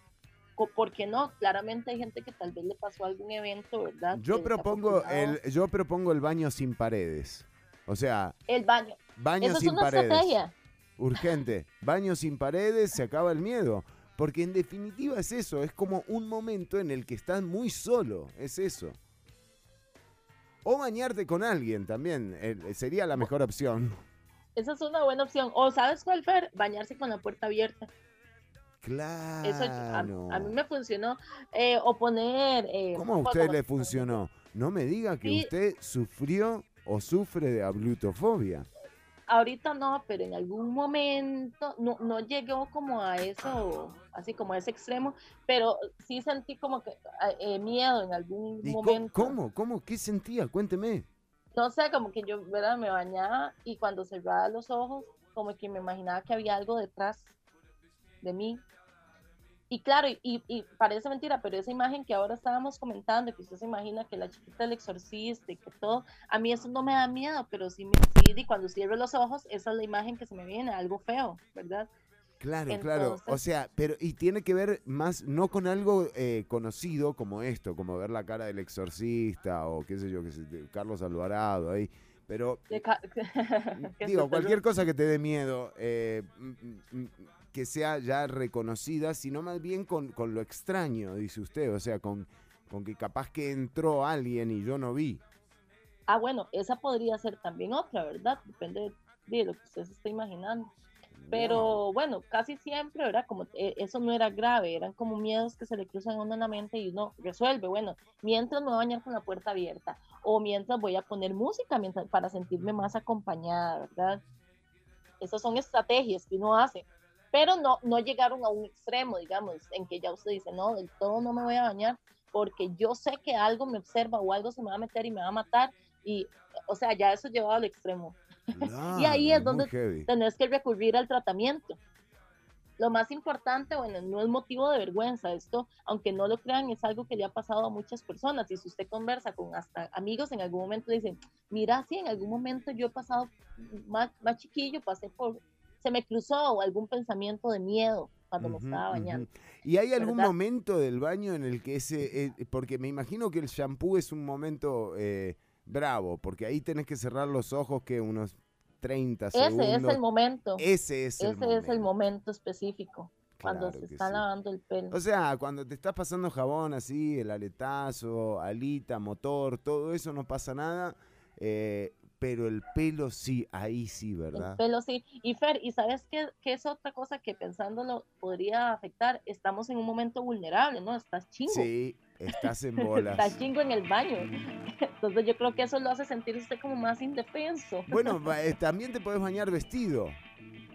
[SPEAKER 8] ¿Por qué no? Claramente hay gente que tal vez le pasó algún evento, ¿verdad?
[SPEAKER 2] Yo propongo el, yo propongo el baño sin paredes. O sea,
[SPEAKER 8] el baño.
[SPEAKER 2] baño
[SPEAKER 8] es
[SPEAKER 2] sin
[SPEAKER 8] una
[SPEAKER 2] paredes.
[SPEAKER 8] estrategia.
[SPEAKER 2] Urgente. Baño sin paredes, se acaba el miedo. Porque en definitiva es eso, es como un momento en el que estás muy solo, es eso. O bañarte con alguien también, eh, sería la mejor opción.
[SPEAKER 8] Esa es una buena opción. O sabes cuál, Fer? Bañarse con la puerta abierta.
[SPEAKER 2] Claro.
[SPEAKER 8] Eso a, a mí me funcionó. Eh, o poner... eh,
[SPEAKER 2] ¿Cómo a usted le funcionó? No me diga que
[SPEAKER 8] Sí.
[SPEAKER 2] usted sufrió o sufre de ablutofobia.
[SPEAKER 8] Ahorita no, pero en algún momento no, no llegó como a eso, así como a ese extremo, pero sí sentí como que eh, miedo en algún
[SPEAKER 2] ¿Y co-
[SPEAKER 8] momento.
[SPEAKER 2] cómo? ¿Cómo? ¿Qué sentía? Cuénteme.
[SPEAKER 8] No sé, como que yo ¿verdad? me bañaba y cuando cerraba los ojos, como que me imaginaba que había algo detrás de mí. Y claro, y, y parece mentira, pero esa imagen que ahora estábamos comentando, que usted se imagina que la chiquita del exorcista y que todo, a mí eso no me da miedo, pero sí, me, sí y cuando cierro los ojos, esa es la imagen que se me viene, algo feo, ¿verdad?
[SPEAKER 2] Claro, claro. O
[SPEAKER 8] Entonces-
[SPEAKER 2] sea, pero y tiene que ver más no con algo eh, conocido como esto, como ver la cara del exorcista o qué sé yo, que Carlos Alvarado ahí. Pero digo, cualquier cosa que te dé miedo, eh, mm, mm, mm, que sea ya reconocida, sino más bien con, con lo extraño, dice usted. O sea, con, con que capaz que entró alguien y yo no vi.
[SPEAKER 8] Ah, bueno, esa podría ser también otra, ¿verdad? Depende de, lo que usted se está imaginando. Pero bueno, casi siempre, ¿verdad? Como eh, eso no era grave, eran como miedos que se le cruzan a uno en la mente y uno resuelve, bueno, mientras me voy a bañar con la puerta abierta o mientras voy a poner música mientras, para sentirme más acompañada, ¿verdad? Esas son estrategias que uno hace, pero no, no llegaron a un extremo, digamos, en que ya usted dice, no, del todo no me voy a bañar porque yo sé que algo me observa o algo se me va a meter y me va a matar y, o sea, ya eso llevado al extremo. y ahí es donde
[SPEAKER 2] heavy.
[SPEAKER 8] tenés que recurrir al tratamiento. Lo más importante, bueno, no es motivo de vergüenza, esto, aunque no lo crean, es algo que le ha pasado a muchas personas. Y si usted conversa con hasta amigos, en algún momento dicen, mira, sí, en algún momento yo he pasado más, más chiquillo, pasé por, se me cruzó algún pensamiento de miedo cuando me
[SPEAKER 2] Ujú,
[SPEAKER 8] estaba
[SPEAKER 2] ujú.
[SPEAKER 8] bañando.
[SPEAKER 2] ¿Y hay algún
[SPEAKER 8] ¿verdad?
[SPEAKER 2] momento del baño en el que ese, eh, porque me imagino que el shampoo es un momento eh, bravo, porque ahí tenés que cerrar los ojos que unos 30
[SPEAKER 8] Ese
[SPEAKER 2] segundos.
[SPEAKER 8] es el momento.
[SPEAKER 2] Ese es el
[SPEAKER 8] Ese es el momento específico, cuando se está
[SPEAKER 2] sí.
[SPEAKER 8] lavando el pelo.
[SPEAKER 2] O sea, cuando te estás pasando jabón así, el aletazo, alita, motor, todo eso no pasa nada, eh, pero el pelo sí, ahí sí,
[SPEAKER 8] El
[SPEAKER 2] ¿verdad?
[SPEAKER 8] pelo sí. Y Fer, ¿y sabes qué, qué es otra cosa que pensándolo podría afectar? Estamos en un momento vulnerable, ¿no? Estás chingo.
[SPEAKER 2] Sí, estás en bolas.
[SPEAKER 8] Estás chingo en el baño. Entonces yo creo que eso lo hace sentir usted como más indefenso.
[SPEAKER 2] Bueno, eh, también te puedes bañar vestido.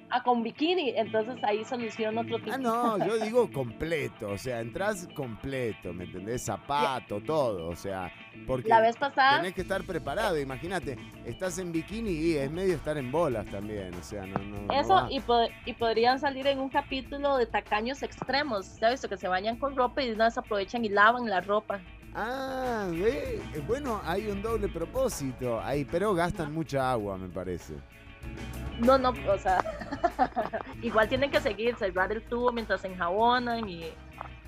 [SPEAKER 8] Ah, con bikini, entonces ahí soluciona otro tipo.
[SPEAKER 2] Ah, no, yo digo completo, o sea, entras completo, ¿me entendés? Zapato, todo, o sea, porque
[SPEAKER 8] La vez pasada,
[SPEAKER 2] tenés que estar preparado, imagínate, estás en bikini y es medio estar en bolas también, o sea, no, no, no
[SPEAKER 8] eso, y, po- y podrían salir en un capítulo de tacaños extremos. ¿Ya visto? Que se bañan con ropa y vez aprovechan y lavan la ropa.
[SPEAKER 2] Ah, ve, eh, bueno, hay un doble propósito ahí, pero gastan mucha agua, me parece.
[SPEAKER 8] No, no, o sea, igual tienen que seguir, cerrar el tubo mientras se enjabonan y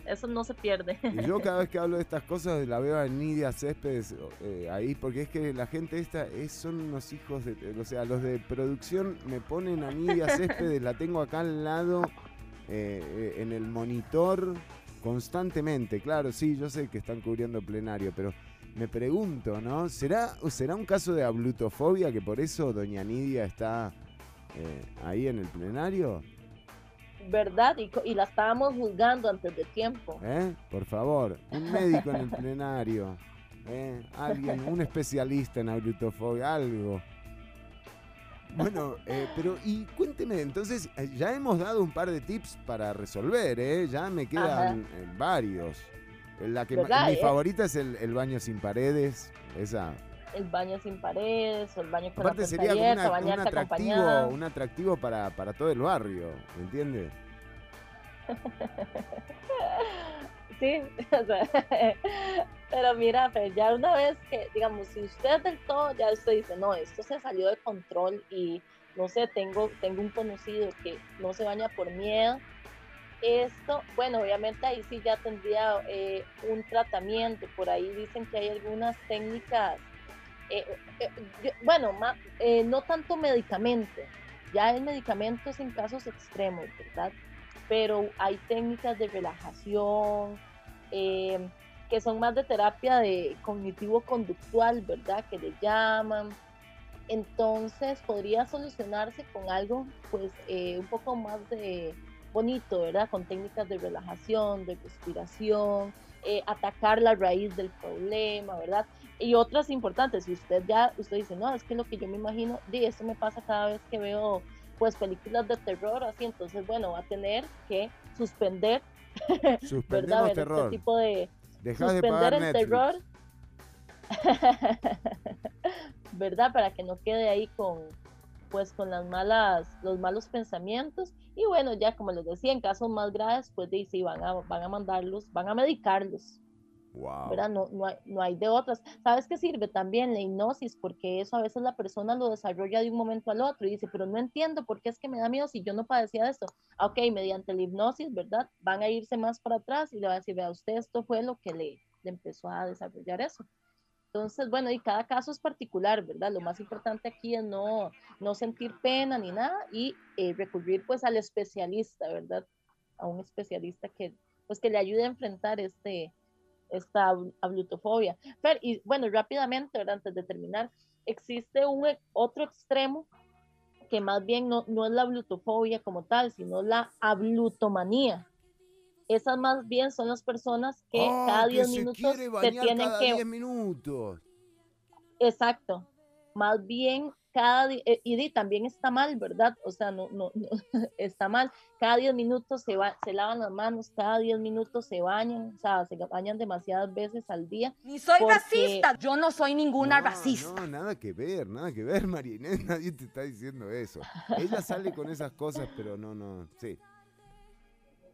[SPEAKER 8] eso no se pierde.
[SPEAKER 2] Y yo cada vez que hablo de estas cosas la veo a Nidia Céspedes eh, ahí, porque es que la gente esta es, son unos hijos de... O sea, los de producción me ponen a Nidia Céspedes, la tengo acá al lado eh, eh, en el monitor constantemente. Claro, sí, yo sé que están cubriendo plenario, pero me pregunto, ¿no? ¿Será, ¿será un caso de ablutofobia que por eso doña Nidia está eh, ahí en el plenario?
[SPEAKER 8] ¿Verdad? Y, la estábamos juzgando antes de tiempo.
[SPEAKER 2] ¿Eh? Por favor, un médico en el plenario. ¿eh? Alguien, un especialista en ablutofobia, algo. Bueno, eh, pero y cuénteme, entonces eh, ya hemos dado un par de tips para resolver, ¿eh? Ya me quedan varios. La que ma-
[SPEAKER 8] ¿Verdad,
[SPEAKER 2] mi
[SPEAKER 8] eh?
[SPEAKER 2] favorita es el, el baño sin paredes, esa.
[SPEAKER 8] El baño sin paredes, o el baño con
[SPEAKER 2] Aparte
[SPEAKER 8] la
[SPEAKER 2] sería como
[SPEAKER 8] abierta,
[SPEAKER 2] una- un atractivo,
[SPEAKER 8] acompañada.
[SPEAKER 2] un atractivo para, para todo el barrio, ¿me entiende?
[SPEAKER 8] Sí, o sea, pero mira, Fer, ya una vez que, digamos, si usted del todo, ya usted dice, no, esto se salió de control y no sé, tengo, tengo un conocido que no se baña por miedo. Esto, bueno, obviamente ahí sí ya tendría eh, un tratamiento. Por ahí dicen que hay algunas técnicas, eh, eh, bueno, ma- no tanto medicamento, ya el medicamento es en casos extremos, ¿verdad? Pero hay técnicas de relajación, que son más de terapia de cognitivo-conductual, ¿verdad? Que le llaman. Entonces podría solucionarse con algo, pues, un poco más de bonito, ¿verdad? Con técnicas de relajación, de respiración, eh, atacar la raíz del problema, ¿verdad? Y otras importantes, si usted ya, usted dice, no, es que lo que yo me imagino, de esto me pasa cada vez que veo, pues, películas de terror, así, entonces, bueno, va a tener que suspender, ¿verdad? Ver
[SPEAKER 2] terror.
[SPEAKER 8] este tipo de,
[SPEAKER 2] Dejás de
[SPEAKER 8] suspender
[SPEAKER 2] pagar
[SPEAKER 8] el
[SPEAKER 2] Netflix.
[SPEAKER 8] terror, ¿verdad? Para que no quede ahí con, pues, con las malas, los malos pensamientos. Y bueno, ya como les decía, en casos más graves, pues de, sí, van a, van a mandarlos, van a medicarlos,
[SPEAKER 2] Wow.
[SPEAKER 8] ¿verdad? No, no, hay, no hay de otras. ¿Sabes qué sirve también la hipnosis? Porque eso a veces la persona lo desarrolla de un momento al otro y dice, pero no entiendo por qué es que me da miedo si yo no padecía de esto. Ah, Ok, mediante la hipnosis, ¿verdad? Van a irse más para atrás y le va a decir, vea, usted esto fue lo que le, le empezó a desarrollar eso. Entonces, bueno, y cada caso es particular, ¿verdad? Lo más importante aquí es no, no sentir pena ni nada y eh, recurrir pues al especialista, ¿verdad? A un especialista que pues que le ayude a enfrentar este, esta abl- ablutofobia. Fer, y bueno, rápidamente, ¿verdad? Antes de terminar, existe un e- otro extremo que más bien no, no es la ablutofobia como tal, sino la ablutomanía. Esas más bien son las personas que
[SPEAKER 2] Ah,
[SPEAKER 8] cada
[SPEAKER 2] que
[SPEAKER 8] 10
[SPEAKER 2] se
[SPEAKER 8] minutos se
[SPEAKER 2] bañar
[SPEAKER 8] tienen
[SPEAKER 2] cada
[SPEAKER 8] que
[SPEAKER 2] 10 minutos.
[SPEAKER 8] Exacto. Más bien cada eh, y di, también está mal, ¿verdad? O sea, no, no, no, está mal. Cada 10 minutos se, va, se lavan las manos, cada 10 minutos se bañan, o sea, se bañan demasiadas veces al día.
[SPEAKER 4] Ni soy
[SPEAKER 8] porque-
[SPEAKER 4] racista, yo no soy ninguna
[SPEAKER 2] No,
[SPEAKER 4] racista.
[SPEAKER 2] No, nada que ver, nada que ver, María Inés, nadie te está diciendo eso. Ella sale con esas cosas, pero no, no, sí.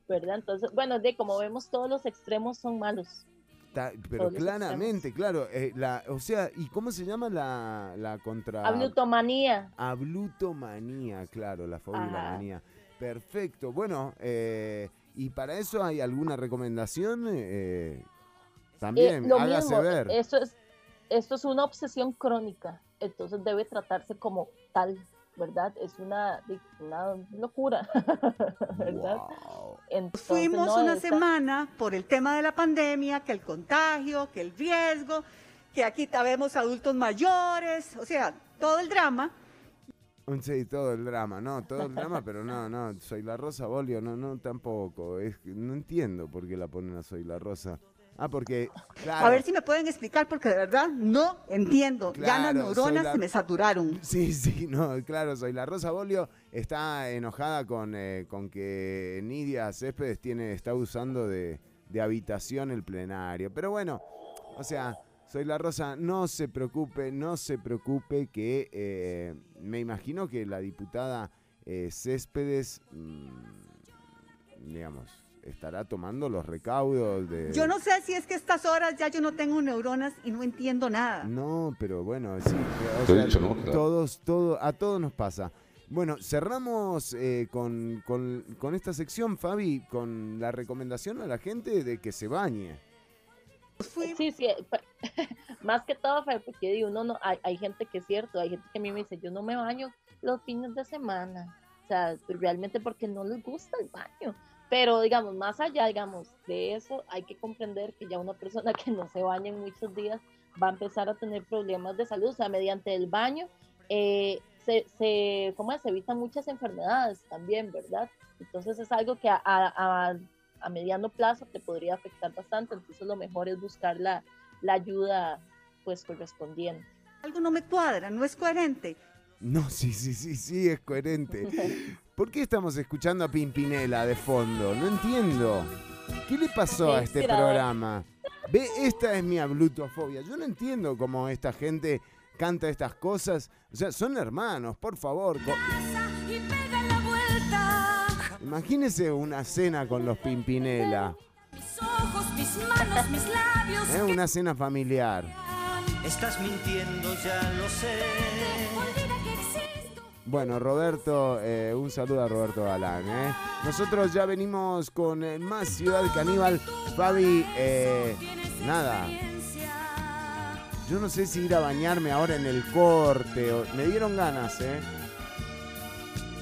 [SPEAKER 8] ¿Verdad? Entonces, bueno, de como vemos, todos los extremos son malos.
[SPEAKER 2] Ta- pero
[SPEAKER 8] Todos
[SPEAKER 2] claramente, claro. eh, la, o sea, ¿y cómo se llama la, la contra...
[SPEAKER 8] Ablutomanía.
[SPEAKER 2] Ablutomanía, claro, la fobia. Perfecto. Bueno, eh, ¿y para eso hay alguna recomendación? Eh, también,
[SPEAKER 8] Eh, lo
[SPEAKER 2] hágase
[SPEAKER 8] mismo,
[SPEAKER 2] ver.
[SPEAKER 8] Esto es, esto es una obsesión crónica, entonces debe tratarse como tal, ¿verdad? Es una, una locura, ¿verdad? Entonces,
[SPEAKER 4] Fuimos
[SPEAKER 8] no,
[SPEAKER 4] una
[SPEAKER 8] esta-
[SPEAKER 4] semana por el tema de la pandemia, que el contagio, que el riesgo, que aquí vemos adultos mayores, o sea, todo el drama.
[SPEAKER 2] Sí, todo el drama, no, todo el drama, pero no, no, Soy la Rosa Bolio, no, no, tampoco. Es, que no entiendo por qué la ponen a Soy la Rosa. Ah, porque, claro.
[SPEAKER 4] A ver si me pueden explicar, porque de verdad no entiendo. ya las
[SPEAKER 2] Claro,
[SPEAKER 4] neuronas
[SPEAKER 2] la-
[SPEAKER 4] se me saturaron.
[SPEAKER 2] Sí, sí, no, claro, soy la Rosa Bolio. Está enojada con, eh, con que Nidia Céspedes tiene, está usando de, de habitación el plenario. Pero bueno, o sea, soy la Rosa, no se preocupe, no se preocupe que eh, me imagino que la diputada eh, Céspedes, mm, digamos, estará tomando los recaudos de...
[SPEAKER 4] Yo no sé si es que a estas horas ya yo no tengo neuronas y no entiendo nada.
[SPEAKER 2] No, pero bueno, sí. o
[SPEAKER 10] Te he
[SPEAKER 2] sea,
[SPEAKER 10] dicho, ¿no? Claro.
[SPEAKER 2] Todos, todo, a todos nos pasa. Bueno, cerramos eh, con, con- con esta sección, Fabi, con la recomendación a la gente de que se bañe.
[SPEAKER 8] Sí, sí, pa- más que todo fue porque digo, uno no, hay, hay gente que es cierto, hay gente que a mí me dice, yo no me baño los fines de semana, o sea, realmente porque no les gusta el baño, pero digamos, más allá, digamos, de eso, hay que comprender que ya una persona que no se baña en muchos días va a empezar a tener problemas de salud, o sea, mediante el baño, eh, se, se, ¿cómo es? se evitan muchas enfermedades también, ¿verdad? Entonces es algo que a, a- a- a mediano plazo te podría afectar bastante, entonces lo mejor es buscar la, la ayuda pues correspondiente.
[SPEAKER 4] Algo no me cuadra, no es coherente.
[SPEAKER 2] No, sí, sí, sí, sí, es coherente. ¿Por qué estamos escuchando a Pimpinela de fondo? No entiendo. ¿Qué le pasó a este programa? Ve, esta es mi ablutofobia. Yo no entiendo cómo esta gente canta estas cosas. O sea, son hermanos, por favor. Imagínese una cena con los Pimpinela.
[SPEAKER 11] Mis ojos, mis manos, mis labios.
[SPEAKER 2] ¿eh? Una cena familiar.
[SPEAKER 12] Estás mintiendo, ya lo sé.
[SPEAKER 2] Bueno, Roberto, eh, un saludo a Roberto Galán. ¿eh? Nosotros ya venimos con eh, más Ciudad Caníbal. Fabi, eh, nada. Yo no sé si ir a bañarme ahora en el corte. Me dieron ganas, ¿eh?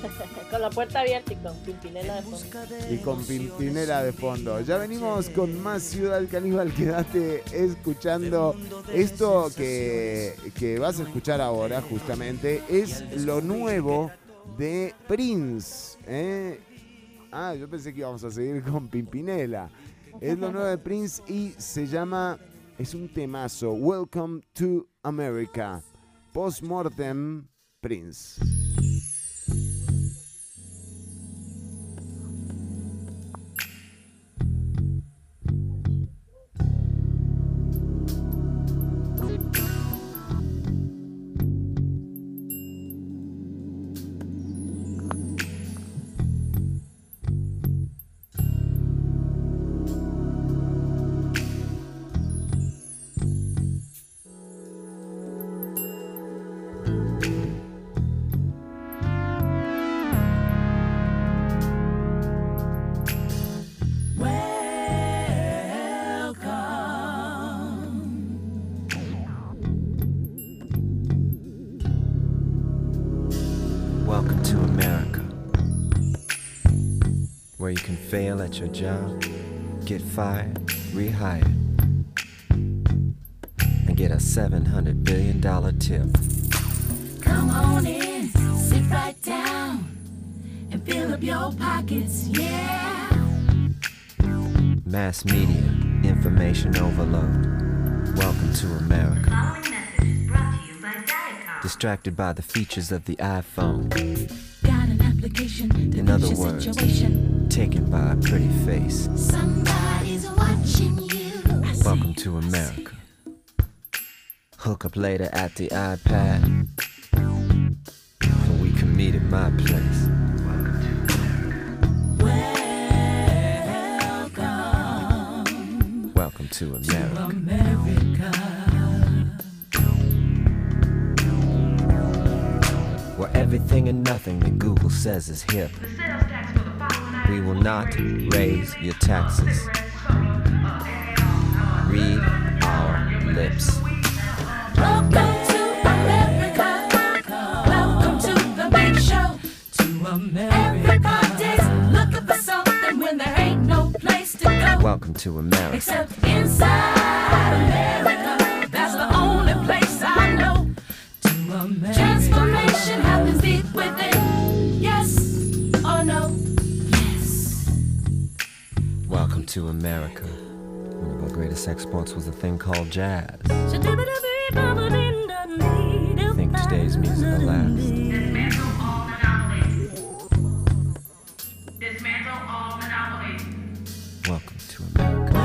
[SPEAKER 8] con la puerta abierta y con Pimpinela de fondo.
[SPEAKER 2] Y con Pimpinela de fondo. Ya venimos con más Ciudad Caníbal. Quédate escuchando esto que, que vas a escuchar ahora, justamente. Es lo nuevo de Prince. ¿eh? Ah, yo pensé que íbamos a seguir con Pimpinela. Es lo nuevo de Prince y se llama. Es un temazo. Welcome to America. Postmortem Prince.
[SPEAKER 13] At your job, get fired, rehired, and get a $700 billion tip.
[SPEAKER 11] Come on in, sit right down, and fill up your pockets, yeah.
[SPEAKER 13] Mass media, information overload. Welcome to America. Distracted by the features of the iPhone.
[SPEAKER 11] Got an application
[SPEAKER 13] In other words,
[SPEAKER 11] situation.
[SPEAKER 13] Taken by a pretty face.
[SPEAKER 11] Somebody's watching you.
[SPEAKER 13] Welcome to America. Hook up later at the iPad. Or we can meet at my place.
[SPEAKER 11] Welcome
[SPEAKER 13] Welcome to America.
[SPEAKER 11] Welcome to America.
[SPEAKER 13] Where everything and nothing that Google says is hip. We will not raise your taxes. Read our lips.
[SPEAKER 11] Welcome to America. Welcome to the big show. To America. Everybody's looking for something when there ain't no place to go.
[SPEAKER 13] Welcome to America.
[SPEAKER 11] Except
[SPEAKER 13] of exports was a thing called jazz. I think today's music will last. Welcome to America.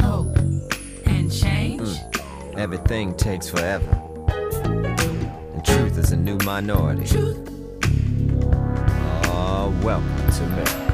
[SPEAKER 11] Hope and change.
[SPEAKER 13] Mm. Everything takes forever. And truth is a new minority.
[SPEAKER 11] Truth.
[SPEAKER 13] Oh, welcome to America.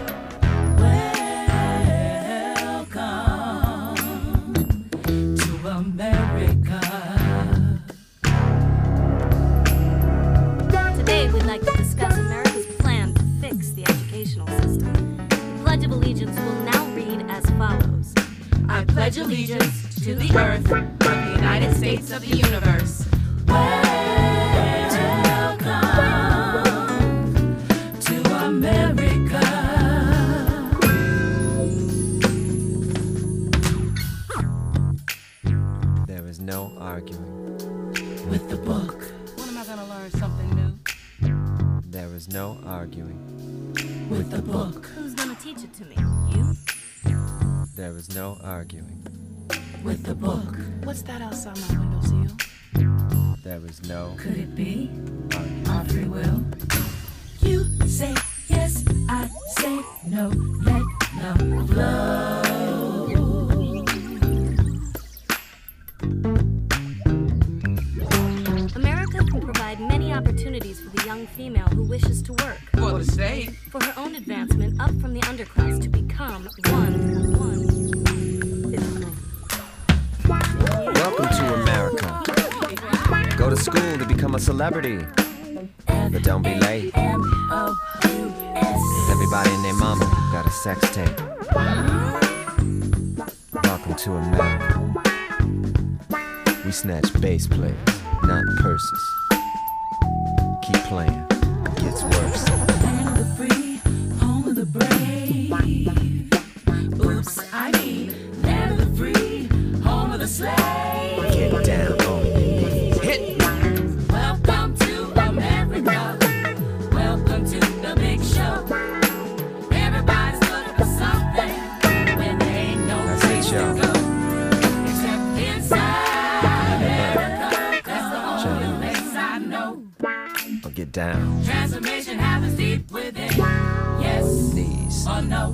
[SPEAKER 13] But don't be late. Everybody and their mama got a sex tape. Welcome to America. We snatch bass players, not purses. Down.
[SPEAKER 14] Transformation happens deep within. Yes or no.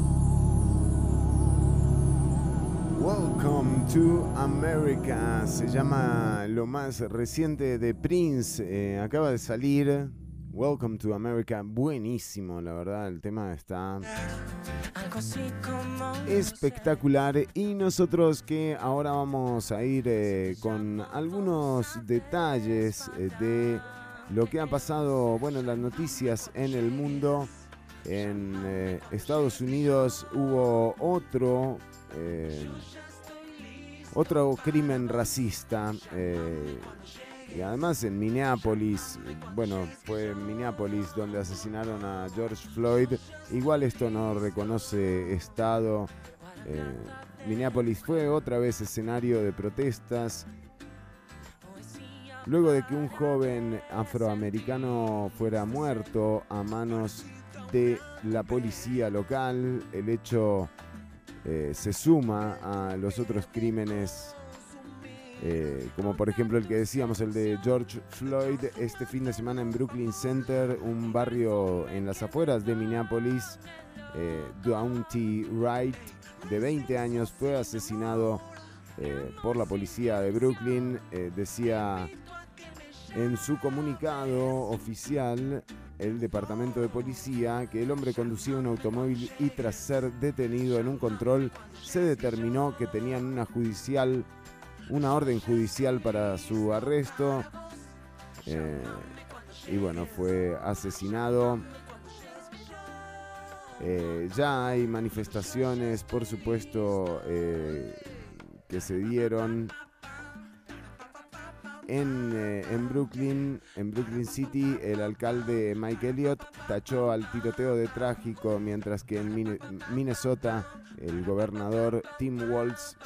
[SPEAKER 2] Welcome to America se llama lo más reciente de Prince. eh, acaba de salir. Welcome to America. Buenísimo, la verdad. El tema está espectacular. Y nosotros que ahora vamos a ir eh, con algunos detalles eh, de lo que ha pasado, bueno, las noticias en el mundo. En eh, Estados Unidos hubo otro, eh, otro crimen racista. eh, y además en Minneapolis, bueno, fue en Minneapolis donde asesinaron a George Floyd. Igual esto no reconoce Estado. Minneapolis fue otra vez escenario de protestas. Luego de que un joven afroamericano fuera muerto a manos de la policía local, el hecho eh, se suma a los otros crímenes, eh, como por ejemplo el que decíamos, el de George Floyd, este fin de semana en Brooklyn Center, un barrio en las afueras de Minneapolis, eh, Wright, de 20 años, fue asesinado eh, por la policía de Brooklyn, decía en su comunicado oficial el departamento de policía que el hombre conducía un automóvil y tras ser detenido en un control se determinó que tenían una judicial una orden judicial para su arresto. Eh, y bueno fue asesinado. Eh, ya hay manifestaciones por supuesto eh, que se dieron en, eh, en Brooklyn, en Brooklyn City, el alcalde Mike Elliott tachó al tiroteo de trágico, mientras que en Minnesota el gobernador Tim Walz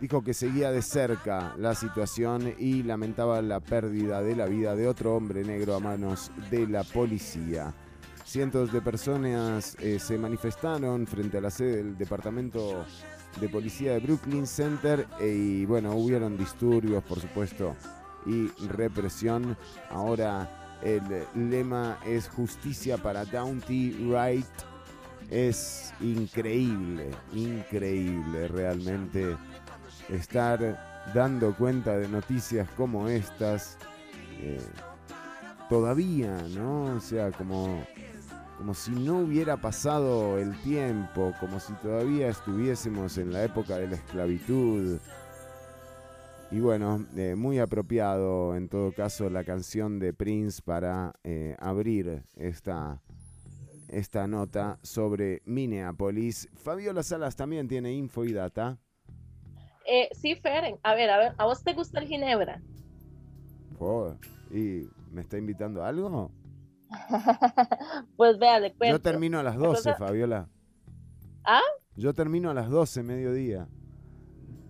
[SPEAKER 2] dijo que seguía de cerca la situación y lamentaba la pérdida de la vida de otro hombre negro a manos de la policía. Cientos de personas eh, se manifestaron frente a la sede del departamento de policía de Brooklyn Center e- y bueno, hubieron disturbios, por supuesto, y represión. Ahora el lema es justicia para Downty Wright. Es increíble, increíble realmente estar dando cuenta de noticias como estas. eh, todavía, ¿no? O sea, como, como si no hubiera pasado el tiempo, como si todavía estuviésemos en la época de la esclavitud. Y bueno, eh, muy apropiado en todo caso la canción de Prince para eh, abrir esta esta nota sobre Minneapolis. Fabiola Salas también tiene info y data.
[SPEAKER 8] Eh, sí, Feren, a ver, a ver, ¿a vos te gusta el ginebra?
[SPEAKER 2] Oh, ¿Y me está invitando a algo?
[SPEAKER 8] Pues vea, le cuento.
[SPEAKER 2] Yo termino a las 12,
[SPEAKER 8] Entonces-
[SPEAKER 2] Fabiola.
[SPEAKER 8] ¿Ah?
[SPEAKER 2] Yo termino a las 12, mediodía.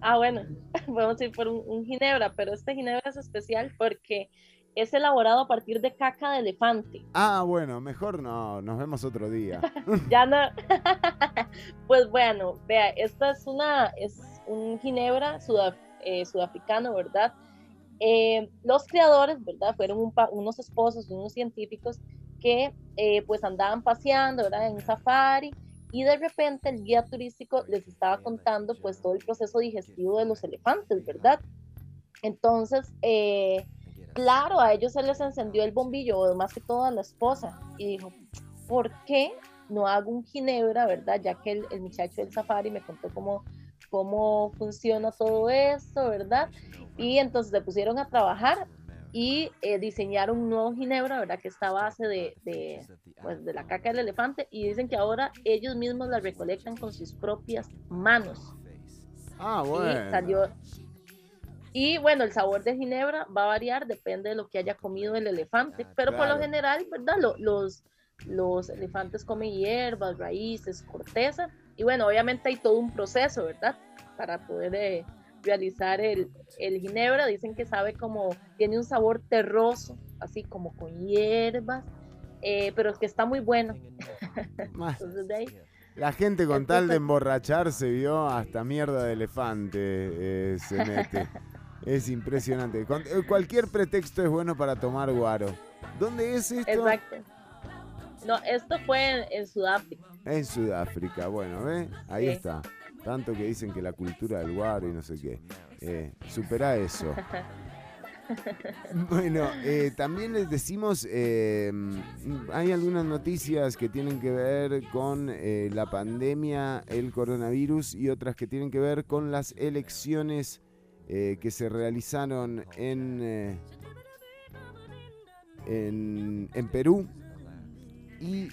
[SPEAKER 8] Ah, bueno, podemos ir por un, un ginebra, pero este ginebra es especial porque es elaborado a partir de caca de elefante.
[SPEAKER 2] Ah, bueno, mejor no, nos vemos otro día.
[SPEAKER 8] Ya no. pues bueno, vea, esta es una, es un ginebra sudaf- eh, sudafricano, ¿verdad? Eh, los creadores, ¿verdad? Fueron un unos esposos, unos científicos que eh, pues andaban paseando, ¿verdad? En un safari y de repente el guía turístico les estaba contando pues todo el proceso digestivo de los elefantes, ¿verdad? Entonces, eh, claro, a ellos se les encendió el bombillo, más que todo a la esposa, y dijo, ¿por qué no hago un ginebra, verdad? Ya que el, el muchacho del safari me contó cómo, cómo funciona todo esto, ¿verdad? Y entonces se pusieron a trabajar y eh, diseñaron un nuevo ginebra, ¿verdad? Que está a base de, de, pues, de la caca del elefante y dicen que ahora ellos mismos la recolectan con sus propias manos.
[SPEAKER 2] Ah,
[SPEAKER 8] Y
[SPEAKER 2] bueno.
[SPEAKER 8] salió. Y bueno, el sabor de ginebra va a variar, depende de lo que haya comido el elefante, pero por lo general, ¿verdad? Lo- los, los elefantes comen hierbas, raíces, corteza, y bueno, obviamente hay todo un proceso, ¿verdad? Para poder eh, realizar el, el ginebra, dicen que sabe como, tiene un sabor terroso, así como con hierbas, eh, pero es que está muy bueno. Entonces, de ahí,
[SPEAKER 2] La gente con tal de emborracharse vio hasta mierda de elefante eh, se mete. es impresionante. Eh, cualquier pretexto es bueno para tomar guaro. ¿Dónde es esto?
[SPEAKER 8] exacto. No, esto fue en, en Sudáfrica.
[SPEAKER 2] En Sudáfrica. Bueno, ¿ve? Ahí
[SPEAKER 8] Sí.
[SPEAKER 2] está. Tanto que dicen que la cultura del guaro y no sé qué. Eh, supera eso. Bueno, eh, también les decimos, eh, hay algunas noticias que tienen que ver con eh, la pandemia, el coronavirus y otras que tienen que ver con las elecciones eh, que se realizaron en, eh, en, en Perú y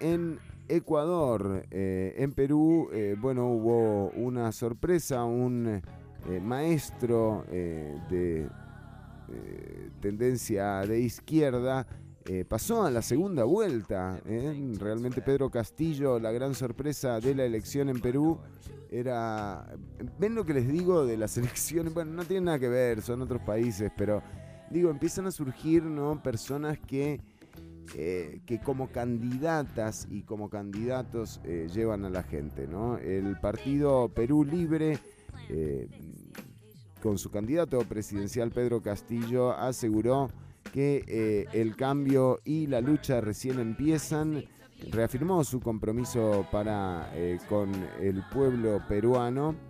[SPEAKER 2] en Ecuador. Eh, en Perú, eh, bueno, hubo una sorpresa, un eh, maestro de tendencia de izquierda pasó a la segunda vuelta. Realmente Pedro Castillo, la gran sorpresa de la elección en Perú era... ¿Ven lo que les digo de las elecciones? Bueno, no tiene nada que ver, son otros países, pero digo, empiezan a surgir ¿no? personas que eh, que como candidatas y como candidatos eh, llevan a la gente. ¿no? El partido Perú Libre, eh, con su candidato presidencial Pedro Castillo, aseguró que eh, el cambio y la lucha recién empiezan. Reafirmó su compromiso para con el pueblo peruano.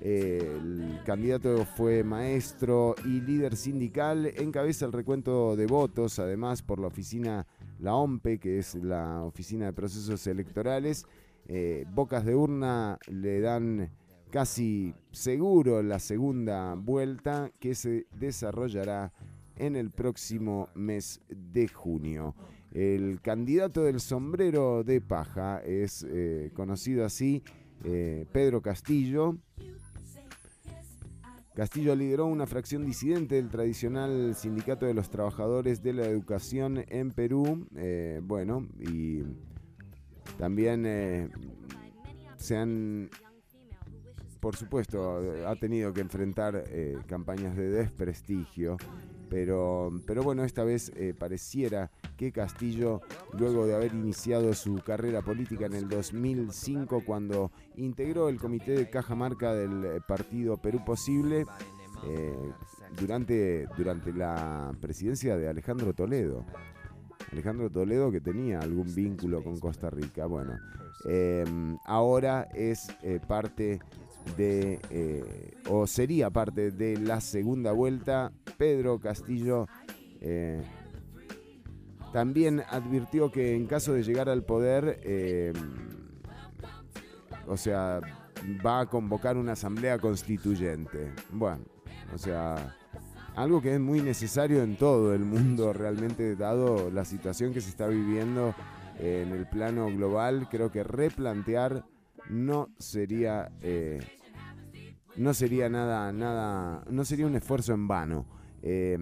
[SPEAKER 2] El candidato fue maestro y líder sindical, encabeza el recuento de votos, además por la oficina, la OMPE, que es la Oficina de Procesos Electorales. Eh, bocas de urna le dan casi seguro la segunda vuelta que se desarrollará en el próximo mes de junio. El candidato del sombrero de paja es eh, conocido así, eh, Pedro Castillo. Castillo lideró una fracción disidente del tradicional Sindicato de los Trabajadores de la Educación en Perú. eh, bueno, y también eh, se han, por supuesto, ha tenido que enfrentar eh, campañas de desprestigio. Pero, pero bueno, esta vez pareciera que Castillo, luego de haber iniciado su carrera política en el 2005, cuando integró el comité de Cajamarca del eh, partido Perú Posible, eh, durante, durante la presidencia de Alejandro Toledo. Alejandro Toledo que tenía algún vínculo con Costa Rica. Bueno, eh, ahora es parte de, o sería parte de la segunda vuelta. Pedro Castillo también advirtió que en caso de llegar al poder, eh, o sea, va a convocar una asamblea constituyente. Bueno, o sea, algo que es muy necesario en todo el mundo realmente, dado la situación que se está viviendo en el plano global, creo que replantear no sería eh, no sería nada, nada, no sería un esfuerzo en vano. Eh,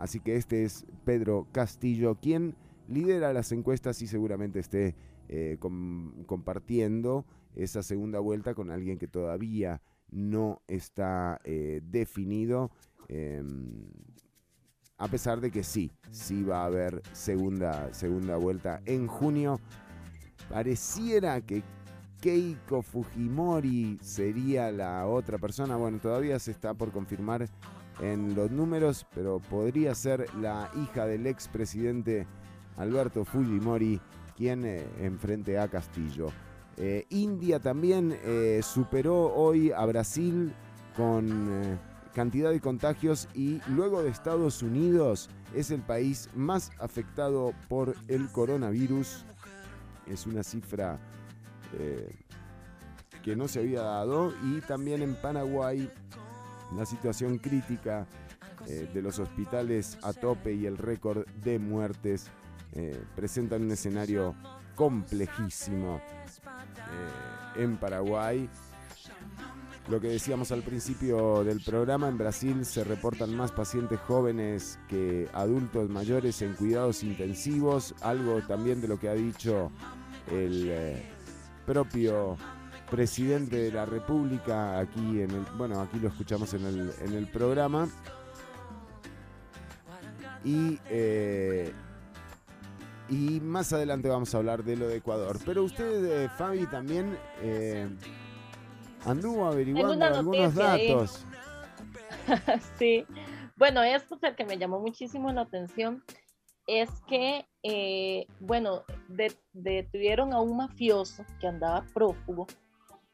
[SPEAKER 2] así que este es Pedro Castillo, quien lidera las encuestas y seguramente esté eh, com- compartiendo esa segunda vuelta con alguien que todavía no está eh, definido. eh, a pesar de que sí, sí va a haber segunda, segunda vuelta en junio. Pareciera que Keiko Fujimori sería la otra persona. Bueno, todavía se está por confirmar en los números, pero podría ser la hija del expresidente Alberto Fujimori quien eh, enfrente a Castillo. Eh, India también eh, superó hoy a Brasil con eh, cantidad de contagios y luego de Estados Unidos es el país más afectado por el coronavirus. Es una cifra que no se había dado y también en Paraguay la situación crítica eh, de los hospitales a tope y el récord de muertes eh, presentan un escenario complejísimo eh, en Paraguay. Lo que decíamos al principio del programa, en Brasil se reportan más pacientes jóvenes que adultos mayores en cuidados intensivos, algo también de lo que ha dicho el propio presidente de la República aquí en el, bueno, aquí lo escuchamos en el, en el programa. Y, eh, y más adelante vamos a hablar de lo de Ecuador. Pero usted, eh, Fabi, también eh, anduvo averiguando algunos
[SPEAKER 8] ahí.
[SPEAKER 2] datos.
[SPEAKER 8] sí. Bueno, esto es el que me llamó muchísimo la atención. Es que, eh, bueno, de- detuvieron a un mafioso que andaba prófugo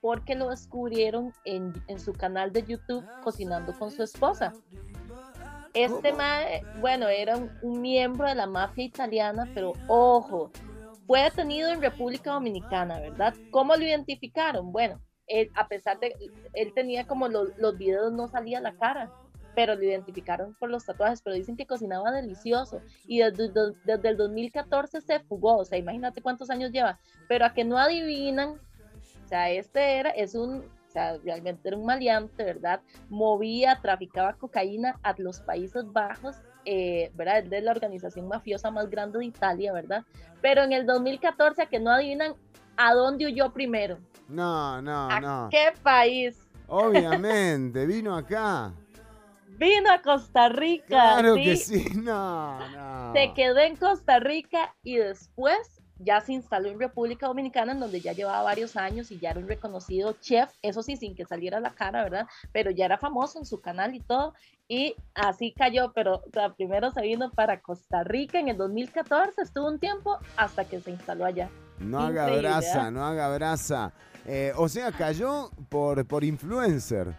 [SPEAKER 8] porque lo descubrieron en, en su canal de YouTube cocinando con su esposa. Este mae, bueno, era un, un miembro de la mafia italiana, pero ojo, fue detenido en República Dominicana, ¿verdad? ¿Cómo lo identificaron? Bueno, él, a pesar de, él tenía como los, los videos no salía la cara, pero lo identificaron por los tatuajes, pero dicen que cocinaba delicioso y desde, desde el 2014 se fugó, o sea, imagínate cuántos años lleva, pero a que no adivinan, o sea, este era, es un, o sea, realmente era un maleante, ¿verdad? Movía, traficaba cocaína a los Países Bajos, eh, ¿verdad? Es de la organización mafiosa más grande de Italia, ¿verdad? Pero en el 2014, a que no adivinan a dónde huyó primero.
[SPEAKER 2] No, no,
[SPEAKER 8] ¿A
[SPEAKER 2] no.
[SPEAKER 8] qué país?
[SPEAKER 2] Obviamente, vino acá.
[SPEAKER 8] Vino a Costa Rica.
[SPEAKER 2] Claro
[SPEAKER 8] ¿sí?
[SPEAKER 2] que sí, no, no.
[SPEAKER 8] Se quedó en Costa Rica y después ya se instaló en República Dominicana, en donde ya llevaba varios años y ya era un reconocido chef, eso sí, sin que saliera la cara, ¿verdad? Pero ya era famoso en su canal y todo, y así cayó, pero o sea, primero se vino para Costa Rica en el 2014, estuvo un tiempo hasta que se instaló allá.
[SPEAKER 2] No haga
[SPEAKER 8] Increíble,
[SPEAKER 2] brasa,
[SPEAKER 8] ¿eh?
[SPEAKER 2] no haga brasa. Eh, o sea, cayó por, por influencer.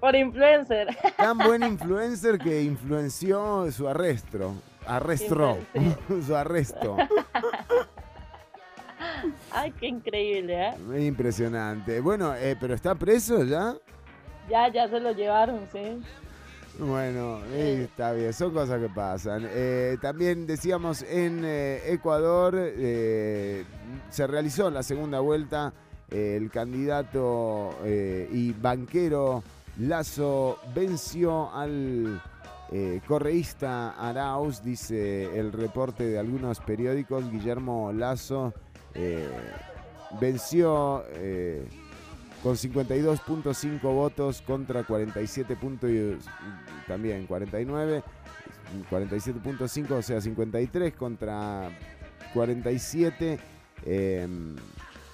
[SPEAKER 8] Por influencer.
[SPEAKER 2] Tan buen influencer que influenció su arresto. Arrestó. su arresto.
[SPEAKER 8] Ay, qué increíble, ¿eh?
[SPEAKER 2] Impresionante. Bueno, eh, pero está preso ya.
[SPEAKER 8] Ya, ya se lo llevaron, sí.
[SPEAKER 2] Bueno, eh, está bien, son cosas que pasan. Eh, también decíamos en eh, Ecuador se realizó la segunda vuelta. el candidato y banquero Lazo venció al correísta Arauz, dice el reporte de algunos periódicos. Guillermo Lazo eh, venció eh, con 52.5 votos contra 47. punto y- también 49, 47.5, o sea 53 contra 47 eh,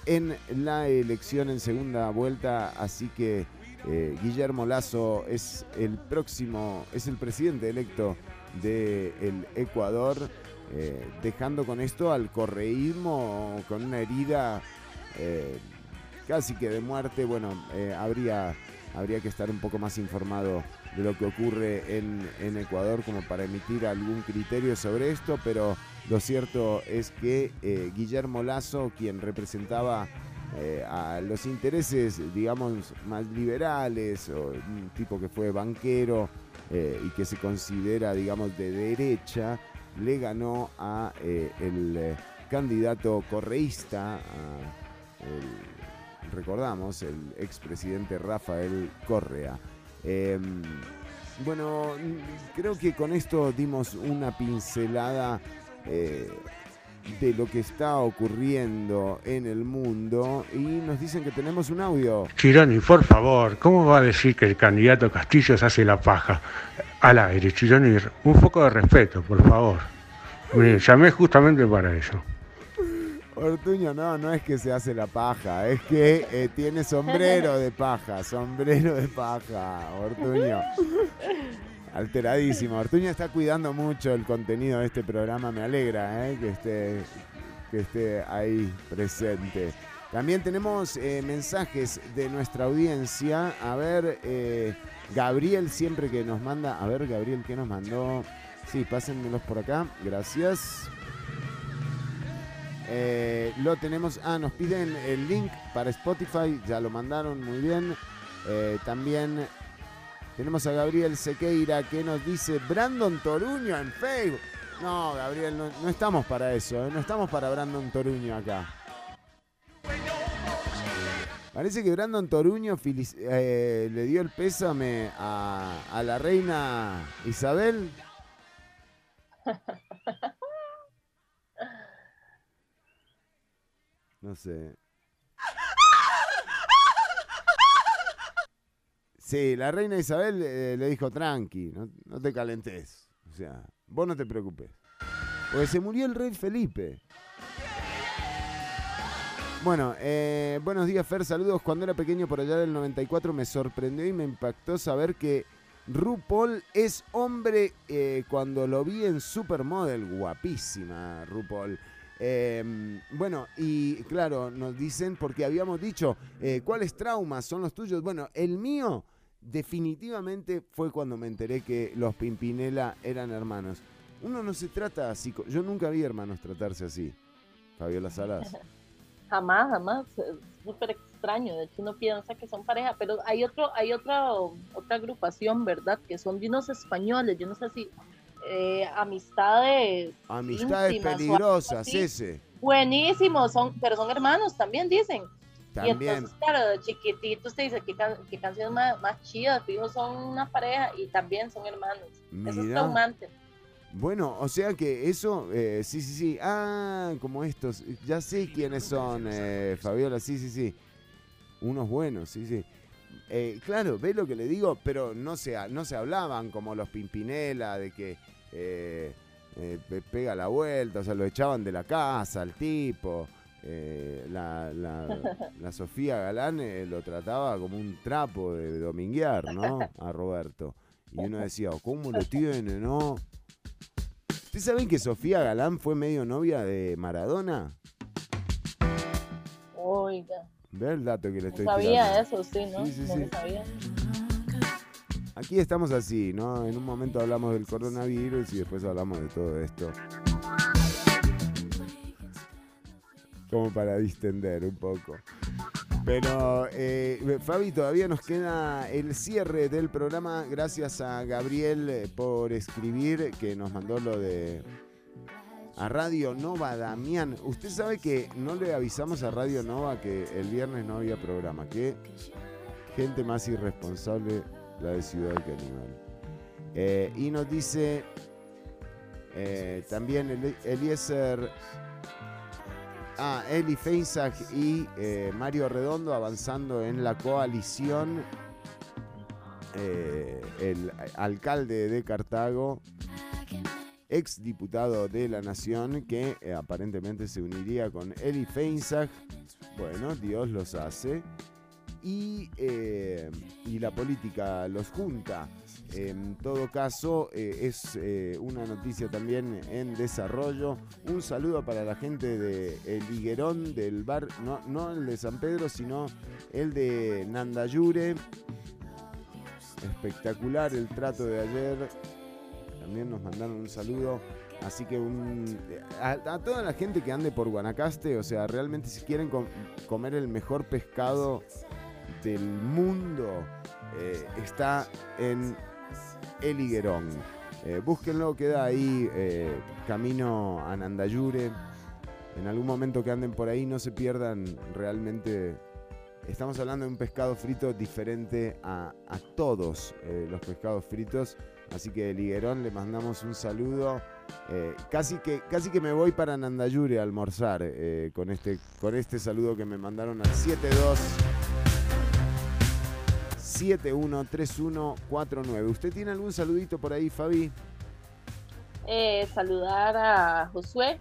[SPEAKER 2] en la elección en segunda vuelta, así que Guillermo Lazo es el próximo, es el presidente electo del Ecuador, eh, dejando con esto al correísmo con una herida eh, casi que de muerte. Bueno, eh, habría, habría que estar un poco más informado de lo que ocurre en, Ecuador como para emitir algún criterio sobre esto, pero lo cierto es que Guillermo Lazo, quien representaba a los intereses, digamos, más liberales, o un tipo que fue banquero y que se considera, digamos, de derecha, le ganó a eh, el eh, candidato correísta, el- recordamos, el expresidente Rafael Correa. Eh, bueno, creo que con esto dimos una pincelada eh, de lo que está ocurriendo en el mundo y nos dicen que tenemos un audio.
[SPEAKER 15] Chironi, por favor, ¿cómo va a decir que el candidato Castillo se hace la paja? Al aire, Chironi, un poco de respeto, por favor. Llamé justamente para eso.
[SPEAKER 2] Ortuño, no, no es que se hace la paja, es que eh, tiene sombrero de paja, sombrero de paja, Ortuño. Alteradísimo. Ortuño está cuidando mucho el contenido de este programa, me alegra eh, que, esté, que esté ahí presente. También tenemos eh, mensajes de nuestra audiencia. A ver, eh, Gabriel siempre que nos manda. A ver, Gabriel, ¿qué nos mandó? Sí, pásenmelos por acá. Gracias. Eh, lo tenemos. Ah, nos piden el link para Spotify. Ya lo mandaron muy bien. Eh, también tenemos a Gabriel Sequeira que nos dice Brandon Toruño en Facebook. No, Gabriel, no, no estamos para eso. eh, No estamos para Brandon Toruño acá. Parece que Brandon Toruño eh, le dio el pésame a, a la reina Isabel. No sé. Sí, la reina Isabel eh, le dijo tranqui, no, no te calentes. O sea, vos no te preocupes. Porque se murió el rey Felipe. Bueno, eh, buenos días Fer, saludos. Cuando era pequeño por allá del 94 me sorprendió y me impactó saber que RuPaul es hombre eh, cuando lo vi en Supermodel. Guapísima RuPaul. Eh, bueno, y claro, nos dicen, porque habíamos dicho, eh, ¿cuáles traumas son los tuyos? Bueno, el mío definitivamente fue cuando me enteré que los Pimpinela eran hermanos. Uno no se trata así, yo nunca vi hermanos tratarse así. Fabiola Salas.
[SPEAKER 8] Jamás, jamás. Es súper extraño. De hecho, uno piensa que son pareja, pero hay otro, hay otra, otra agrupación, ¿verdad? Que son de unos españoles. Yo no sé si eh, amistades.
[SPEAKER 2] Amistades
[SPEAKER 8] íntimas
[SPEAKER 2] peligrosas, ese.
[SPEAKER 8] Buenísimos, son, pero son hermanos también, dicen. Y
[SPEAKER 2] También.
[SPEAKER 8] entonces, claro, de chiquititos te dice qué, can- qué canciones más, más chidas, fijo, son una pareja y también son hermanos. Eso es
[SPEAKER 2] Mira.
[SPEAKER 8] traumante.
[SPEAKER 2] Bueno, o sea que eso, eh, sí, sí, sí. Ah, como estos. Ya sé quiénes son, eh, Fabiola, sí, sí, sí. Unos buenos, sí, sí. Eh, claro, ve lo que le digo, pero no se, no se hablaban como los Pimpinela de que eh, eh, pe- pega la vuelta, o sea, lo echaban de la casa al tipo. Eh, la, la- la Sofía Galán eh, lo trataba como un trapo de dominguear, ¿no? A Roberto. Y uno decía, ¿cómo lo tiene, no? ¿Ustedes saben que Sofía Galán fue medio novia de Maradona?
[SPEAKER 8] Oiga,
[SPEAKER 2] Ve el dato que le
[SPEAKER 8] no
[SPEAKER 2] estoy
[SPEAKER 8] sabía
[SPEAKER 2] tirando.
[SPEAKER 8] eso, sí, ¿no?
[SPEAKER 2] Sí, sí,
[SPEAKER 8] no
[SPEAKER 2] sí.
[SPEAKER 8] lo sabía.
[SPEAKER 2] Aquí estamos así, ¿no? En un momento hablamos del coronavirus y después hablamos de todo esto. Como para distender un poco. Pero, eh, Fabi, todavía nos queda el cierre del programa. Gracias a Gabriel eh, por escribir, que nos mandó lo de. A Radio Nova, Damián. Usted sabe que no le avisamos a Radio Nova que el viernes no había programa. Qué gente más irresponsable la de Ciudad Caníbal. Eh, y nos dice eh, también Eli- Eliezer. Ah, Eli Feinsack y eh, Mario Redondo avanzando en la coalición. Eh, el alcalde de Cartago, ex diputado de la Nación, que eh, aparentemente se uniría con Eli Feinsack. Bueno, Dios los hace. Y, y la política los junta. En todo caso, eh, es eh, una noticia también en desarrollo. Un saludo para la gente de El Higuerón, del bar, no, no el de San Pedro, sino el de Nandayure. Espectacular el trato de ayer. También nos mandaron un saludo. Así que a, toda la gente que ande por Guanacaste, o sea, realmente si quieren com- comer el mejor pescado del mundo, eh, está en El Higuerón. Eh, búsquenlo, queda ahí eh, camino a Nandayure. en algún momento que anden por ahí no se pierdan realmente. Estamos hablando de un pescado frito diferente a, todos eh, los pescados fritos. Así que Liguerón le mandamos un saludo. Eh, casi, que, casi que me voy para Nandayure a almorzar con, este, con este saludo que me mandaron al 72 713149. ¿Usted tiene algún saludito por ahí, Fabi?
[SPEAKER 8] Eh, saludar a Josué,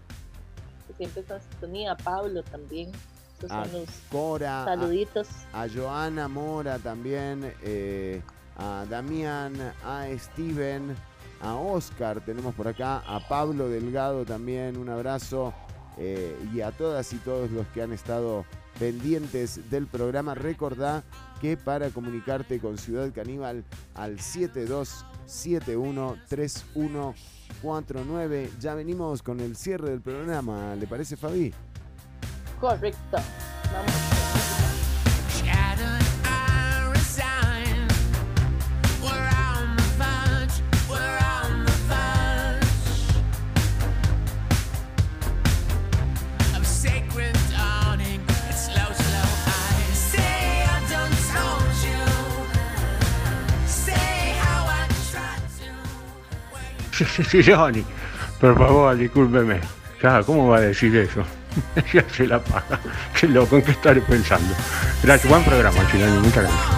[SPEAKER 8] que siempre está en sintonía, a Pablo también. Esos
[SPEAKER 2] A
[SPEAKER 8] son los
[SPEAKER 2] Cora, a-
[SPEAKER 8] saluditos.
[SPEAKER 2] a Joana Mora también, eh, a Damián, a Steven, a Oscar tenemos por acá, a Pablo Delgado también, un abrazo, eh, y a todas y todos los que han estado pendientes del programa. Recordá que para comunicarte con Ciudad Caníbal al 72713149, ya venimos con el cierre del programa, ¿le parece Fabi?
[SPEAKER 8] Correcto. Vamos.
[SPEAKER 15] Johnny. Por favor, discúlpeme. Ya, ¿cómo va a decir eso? ya se la paga. Qué loco, ¿en qué estaré pensando? Gracias, buen programa, Chilani, muchas gracias.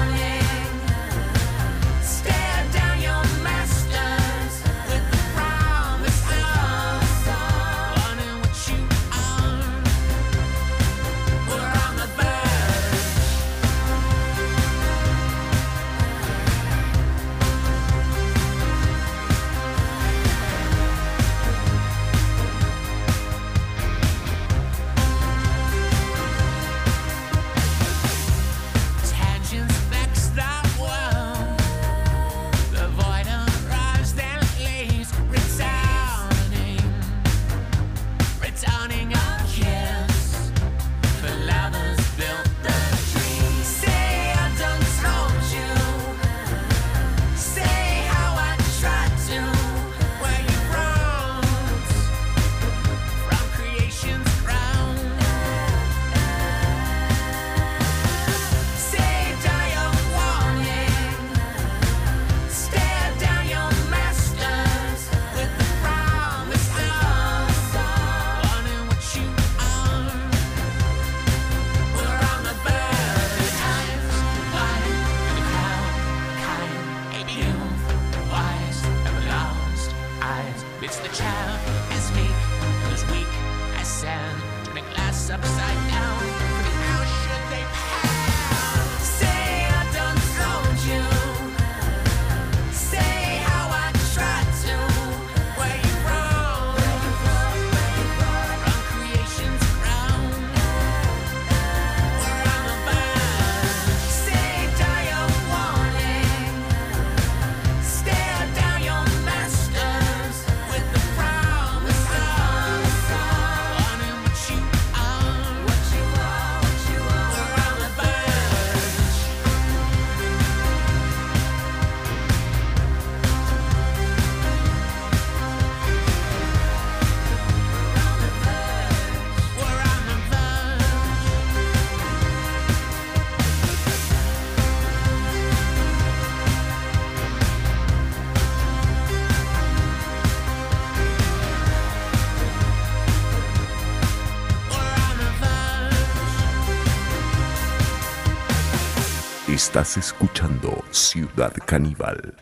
[SPEAKER 16] Estás escuchando Ciudad Caníbal.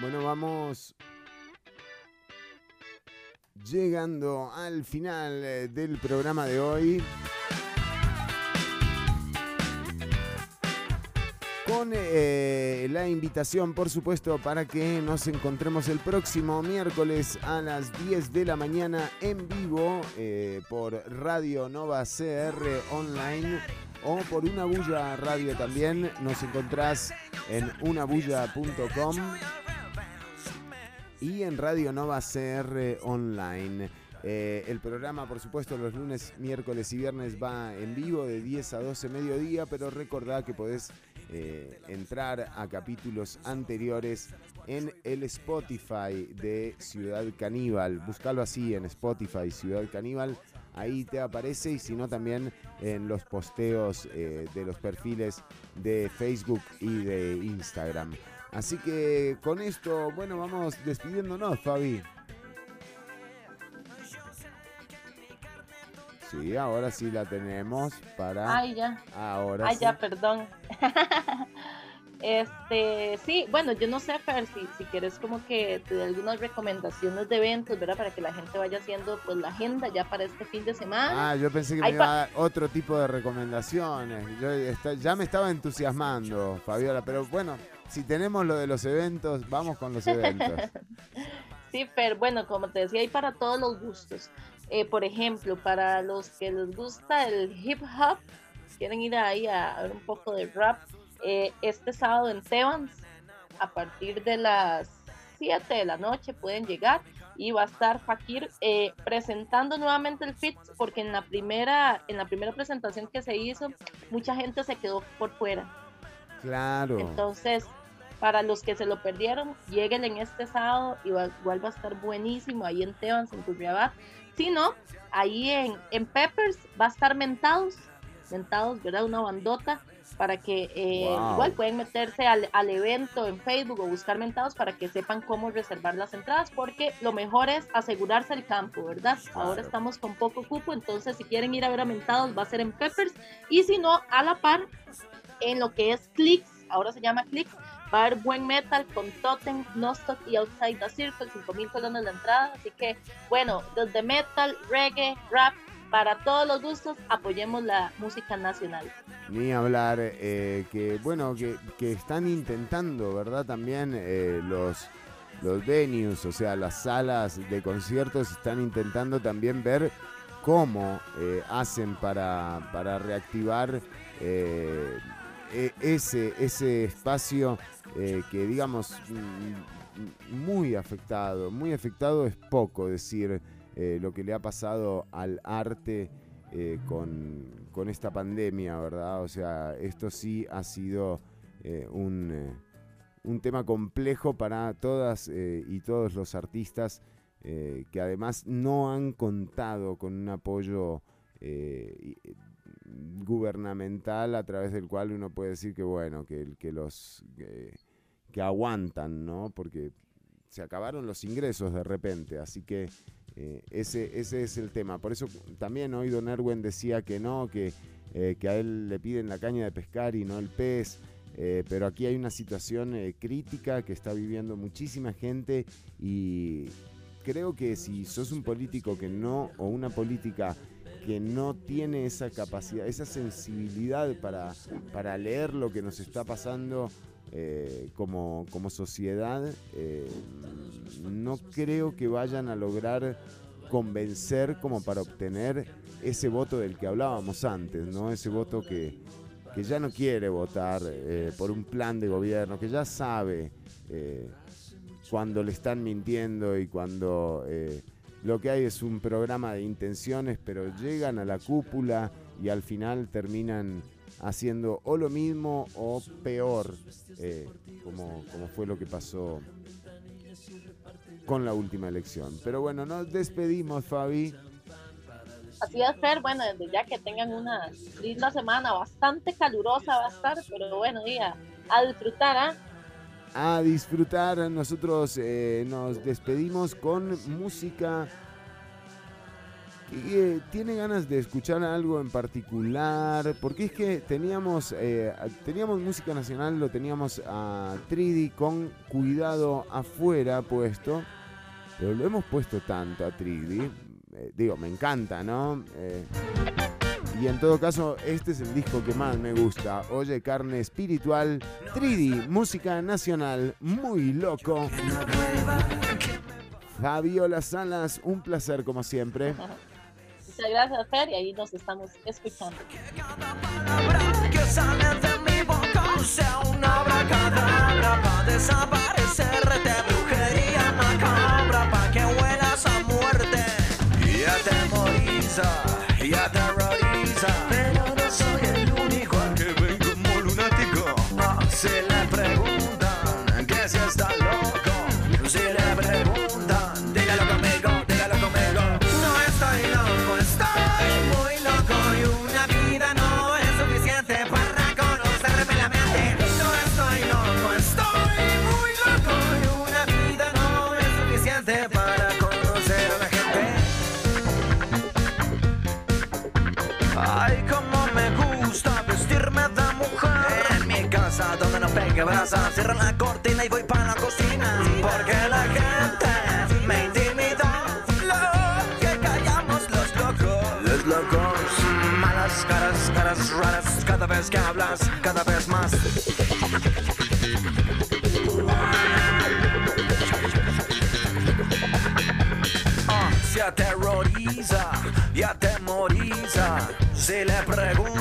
[SPEAKER 2] Bueno, vamos llegando al final eh, del programa de hoy. Con eh, la invitación, por supuesto, para que nos encontremos el próximo miércoles a las 10 de la mañana en vivo eh, por Radio Nova CR Online o por Una Bulla Radio también. Nos encontrás en unabulla.com y en Radio Nova CR Online. Eh, el programa, por supuesto, los lunes, miércoles y viernes va en vivo de 10 a 12 mediodía, pero recordá que podés eh, entrar a capítulos anteriores en el Spotify de Ciudad Caníbal. Búscalo así en Spotify, Ciudad Caníbal. Ahí te aparece y si no también en los posteos eh, de los perfiles de Facebook y de Instagram. Así que con esto, bueno, vamos despidiéndonos, Fabi. Sí, ahora sí la tenemos para...
[SPEAKER 8] Ay, ya.
[SPEAKER 2] Ahora
[SPEAKER 8] Ay,
[SPEAKER 2] sí.
[SPEAKER 8] ya, perdón. este, sí, bueno, yo no sé, Fer, si, si quieres como que te dé algunas recomendaciones de eventos, ¿verdad? Para que la gente vaya haciendo pues la agenda ya para este fin de semana.
[SPEAKER 2] Ah, yo pensé que me iba a dar otro tipo de recomendaciones. Yo esta- ya me estaba entusiasmando, Fabiola, pero bueno, si tenemos lo de los eventos, vamos con los eventos.
[SPEAKER 8] Sí, Fer, bueno, como te decía, hay para todos los gustos. Eh, por ejemplo, para los que les gusta el hip hop, quieren ir ahí a, a ver un poco de rap, eh, este sábado en Tebans, a partir de las 7 de la noche pueden llegar y va a estar Fakir eh, presentando nuevamente el fit porque en la primera en la primera presentación que se hizo mucha gente se quedó por fuera
[SPEAKER 2] Claro.
[SPEAKER 8] entonces, para los que se lo perdieron, lleguen en este sábado, igual, igual va a estar buenísimo ahí en Tebans, en Turriabat. Si no, ahí en, en Peppers va a estar Mentados, Mentados, ¿verdad? Una bandota para que eh,
[SPEAKER 2] Wow.
[SPEAKER 8] igual pueden meterse al, al evento en Facebook o buscar Mentados para que sepan cómo reservar las entradas, porque lo mejor es asegurarse el campo, ¿verdad? Ahora estamos con poco cupo, entonces si quieren ir a ver a Mentados va a ser en Peppers y si no, a la par en lo que es Clicks, ahora se llama Clicks, va a haber buen metal con Totem, Nostock y Outside the Circle, 5000 colones la entrada, así que bueno, desde metal, reggae, rap, para todos los gustos, apoyemos la música nacional.
[SPEAKER 2] Ni hablar eh, que, bueno, que, están intentando, ¿verdad? También eh, los, los venues, o sea, las salas de conciertos están intentando también ver cómo eh, hacen para, para reactivar e- ese, ese espacio que, digamos, mm, muy afectado. Muy afectado es poco decir eh, lo que le ha pasado al arte eh, con, con esta pandemia, ¿verdad? O sea, esto sí ha sido eh, un, un tema complejo para todas y todos los artistas que además no han contado con un apoyo gubernamental a través del cual uno puede decir que bueno, que, que los que, que aguantan, ¿no? Porque se acabaron los ingresos de repente, así que eh, ese, ese es el tema. Por eso también hoy Don Erwin decía que no, que, eh, que a él le piden la caña de pescar y no el pez. eh, pero aquí hay una situación crítica que está viviendo muchísima gente y creo que si sos un político que no, o una política que no tiene esa capacidad, esa sensibilidad para, para leer lo que nos está pasando eh, como, como sociedad, eh, no creo que vayan a lograr convencer como para obtener ese voto del que hablábamos antes, ¿no? Ese voto que, que ya no quiere votar eh, por un plan de gobierno, que ya sabe cuando le están mintiendo y cuando lo que hay es un programa de intenciones, pero llegan a la cúpula y al final terminan haciendo o lo mismo o peor, eh, como, como fue lo que pasó con la última elección. Pero bueno, nos despedimos, Fabi.
[SPEAKER 8] Así es, Fer, bueno, desde ya que tengan una linda semana, bastante calurosa va a estar, pero bueno, y a, a disfrutar, ¿ah?
[SPEAKER 2] a disfrutar. Nosotros eh, nos despedimos con música. Eh, ¿Tiene ganas de escuchar algo en particular? Porque es que teníamos, eh, teníamos música nacional, lo teníamos a Tridi con Cuidado afuera puesto. Pero lo hemos puesto tanto a Tridi. eh, digo, me encanta, ¿no? Eh, y en todo caso, este es el disco que más me gusta. Oye, carne espiritual, Tridi, música nacional, muy loco. Fabiola Salas, un placer como siempre.
[SPEAKER 8] Muchas gracias, Fer, y ahí nos estamos escuchando.
[SPEAKER 17] que sale de mi boca sea una abracadabra para desaparecerte brujería macabra que a muerte y
[SPEAKER 18] quebraza. Cierran la cortina y voy para la cocina. Porque la gente me intimida. Que callamos los locos. Los locos. Malas caras, caras raras. Cada vez que hablas, cada vez más. Ah, se aterroriza y atemoriza si le
[SPEAKER 4] pregunto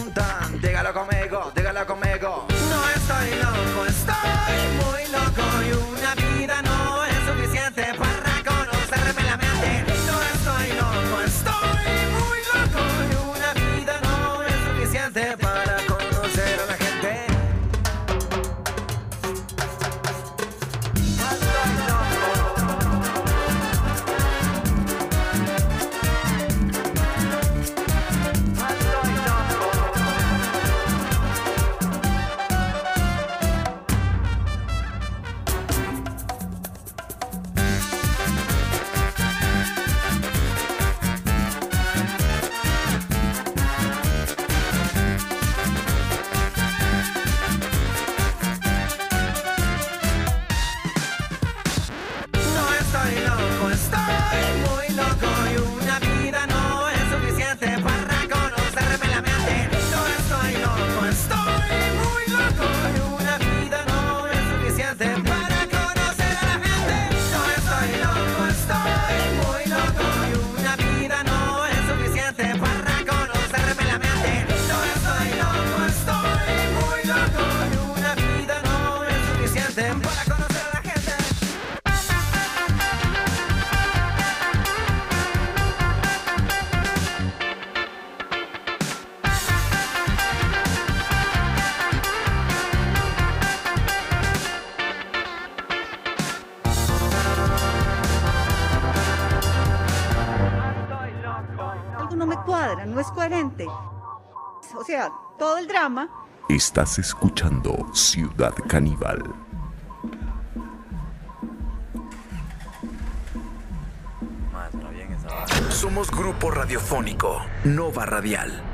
[SPEAKER 4] drama.
[SPEAKER 16] Estás escuchando Ciudad Caníbal.
[SPEAKER 18] Somos grupo radiofónico, Nova Radial.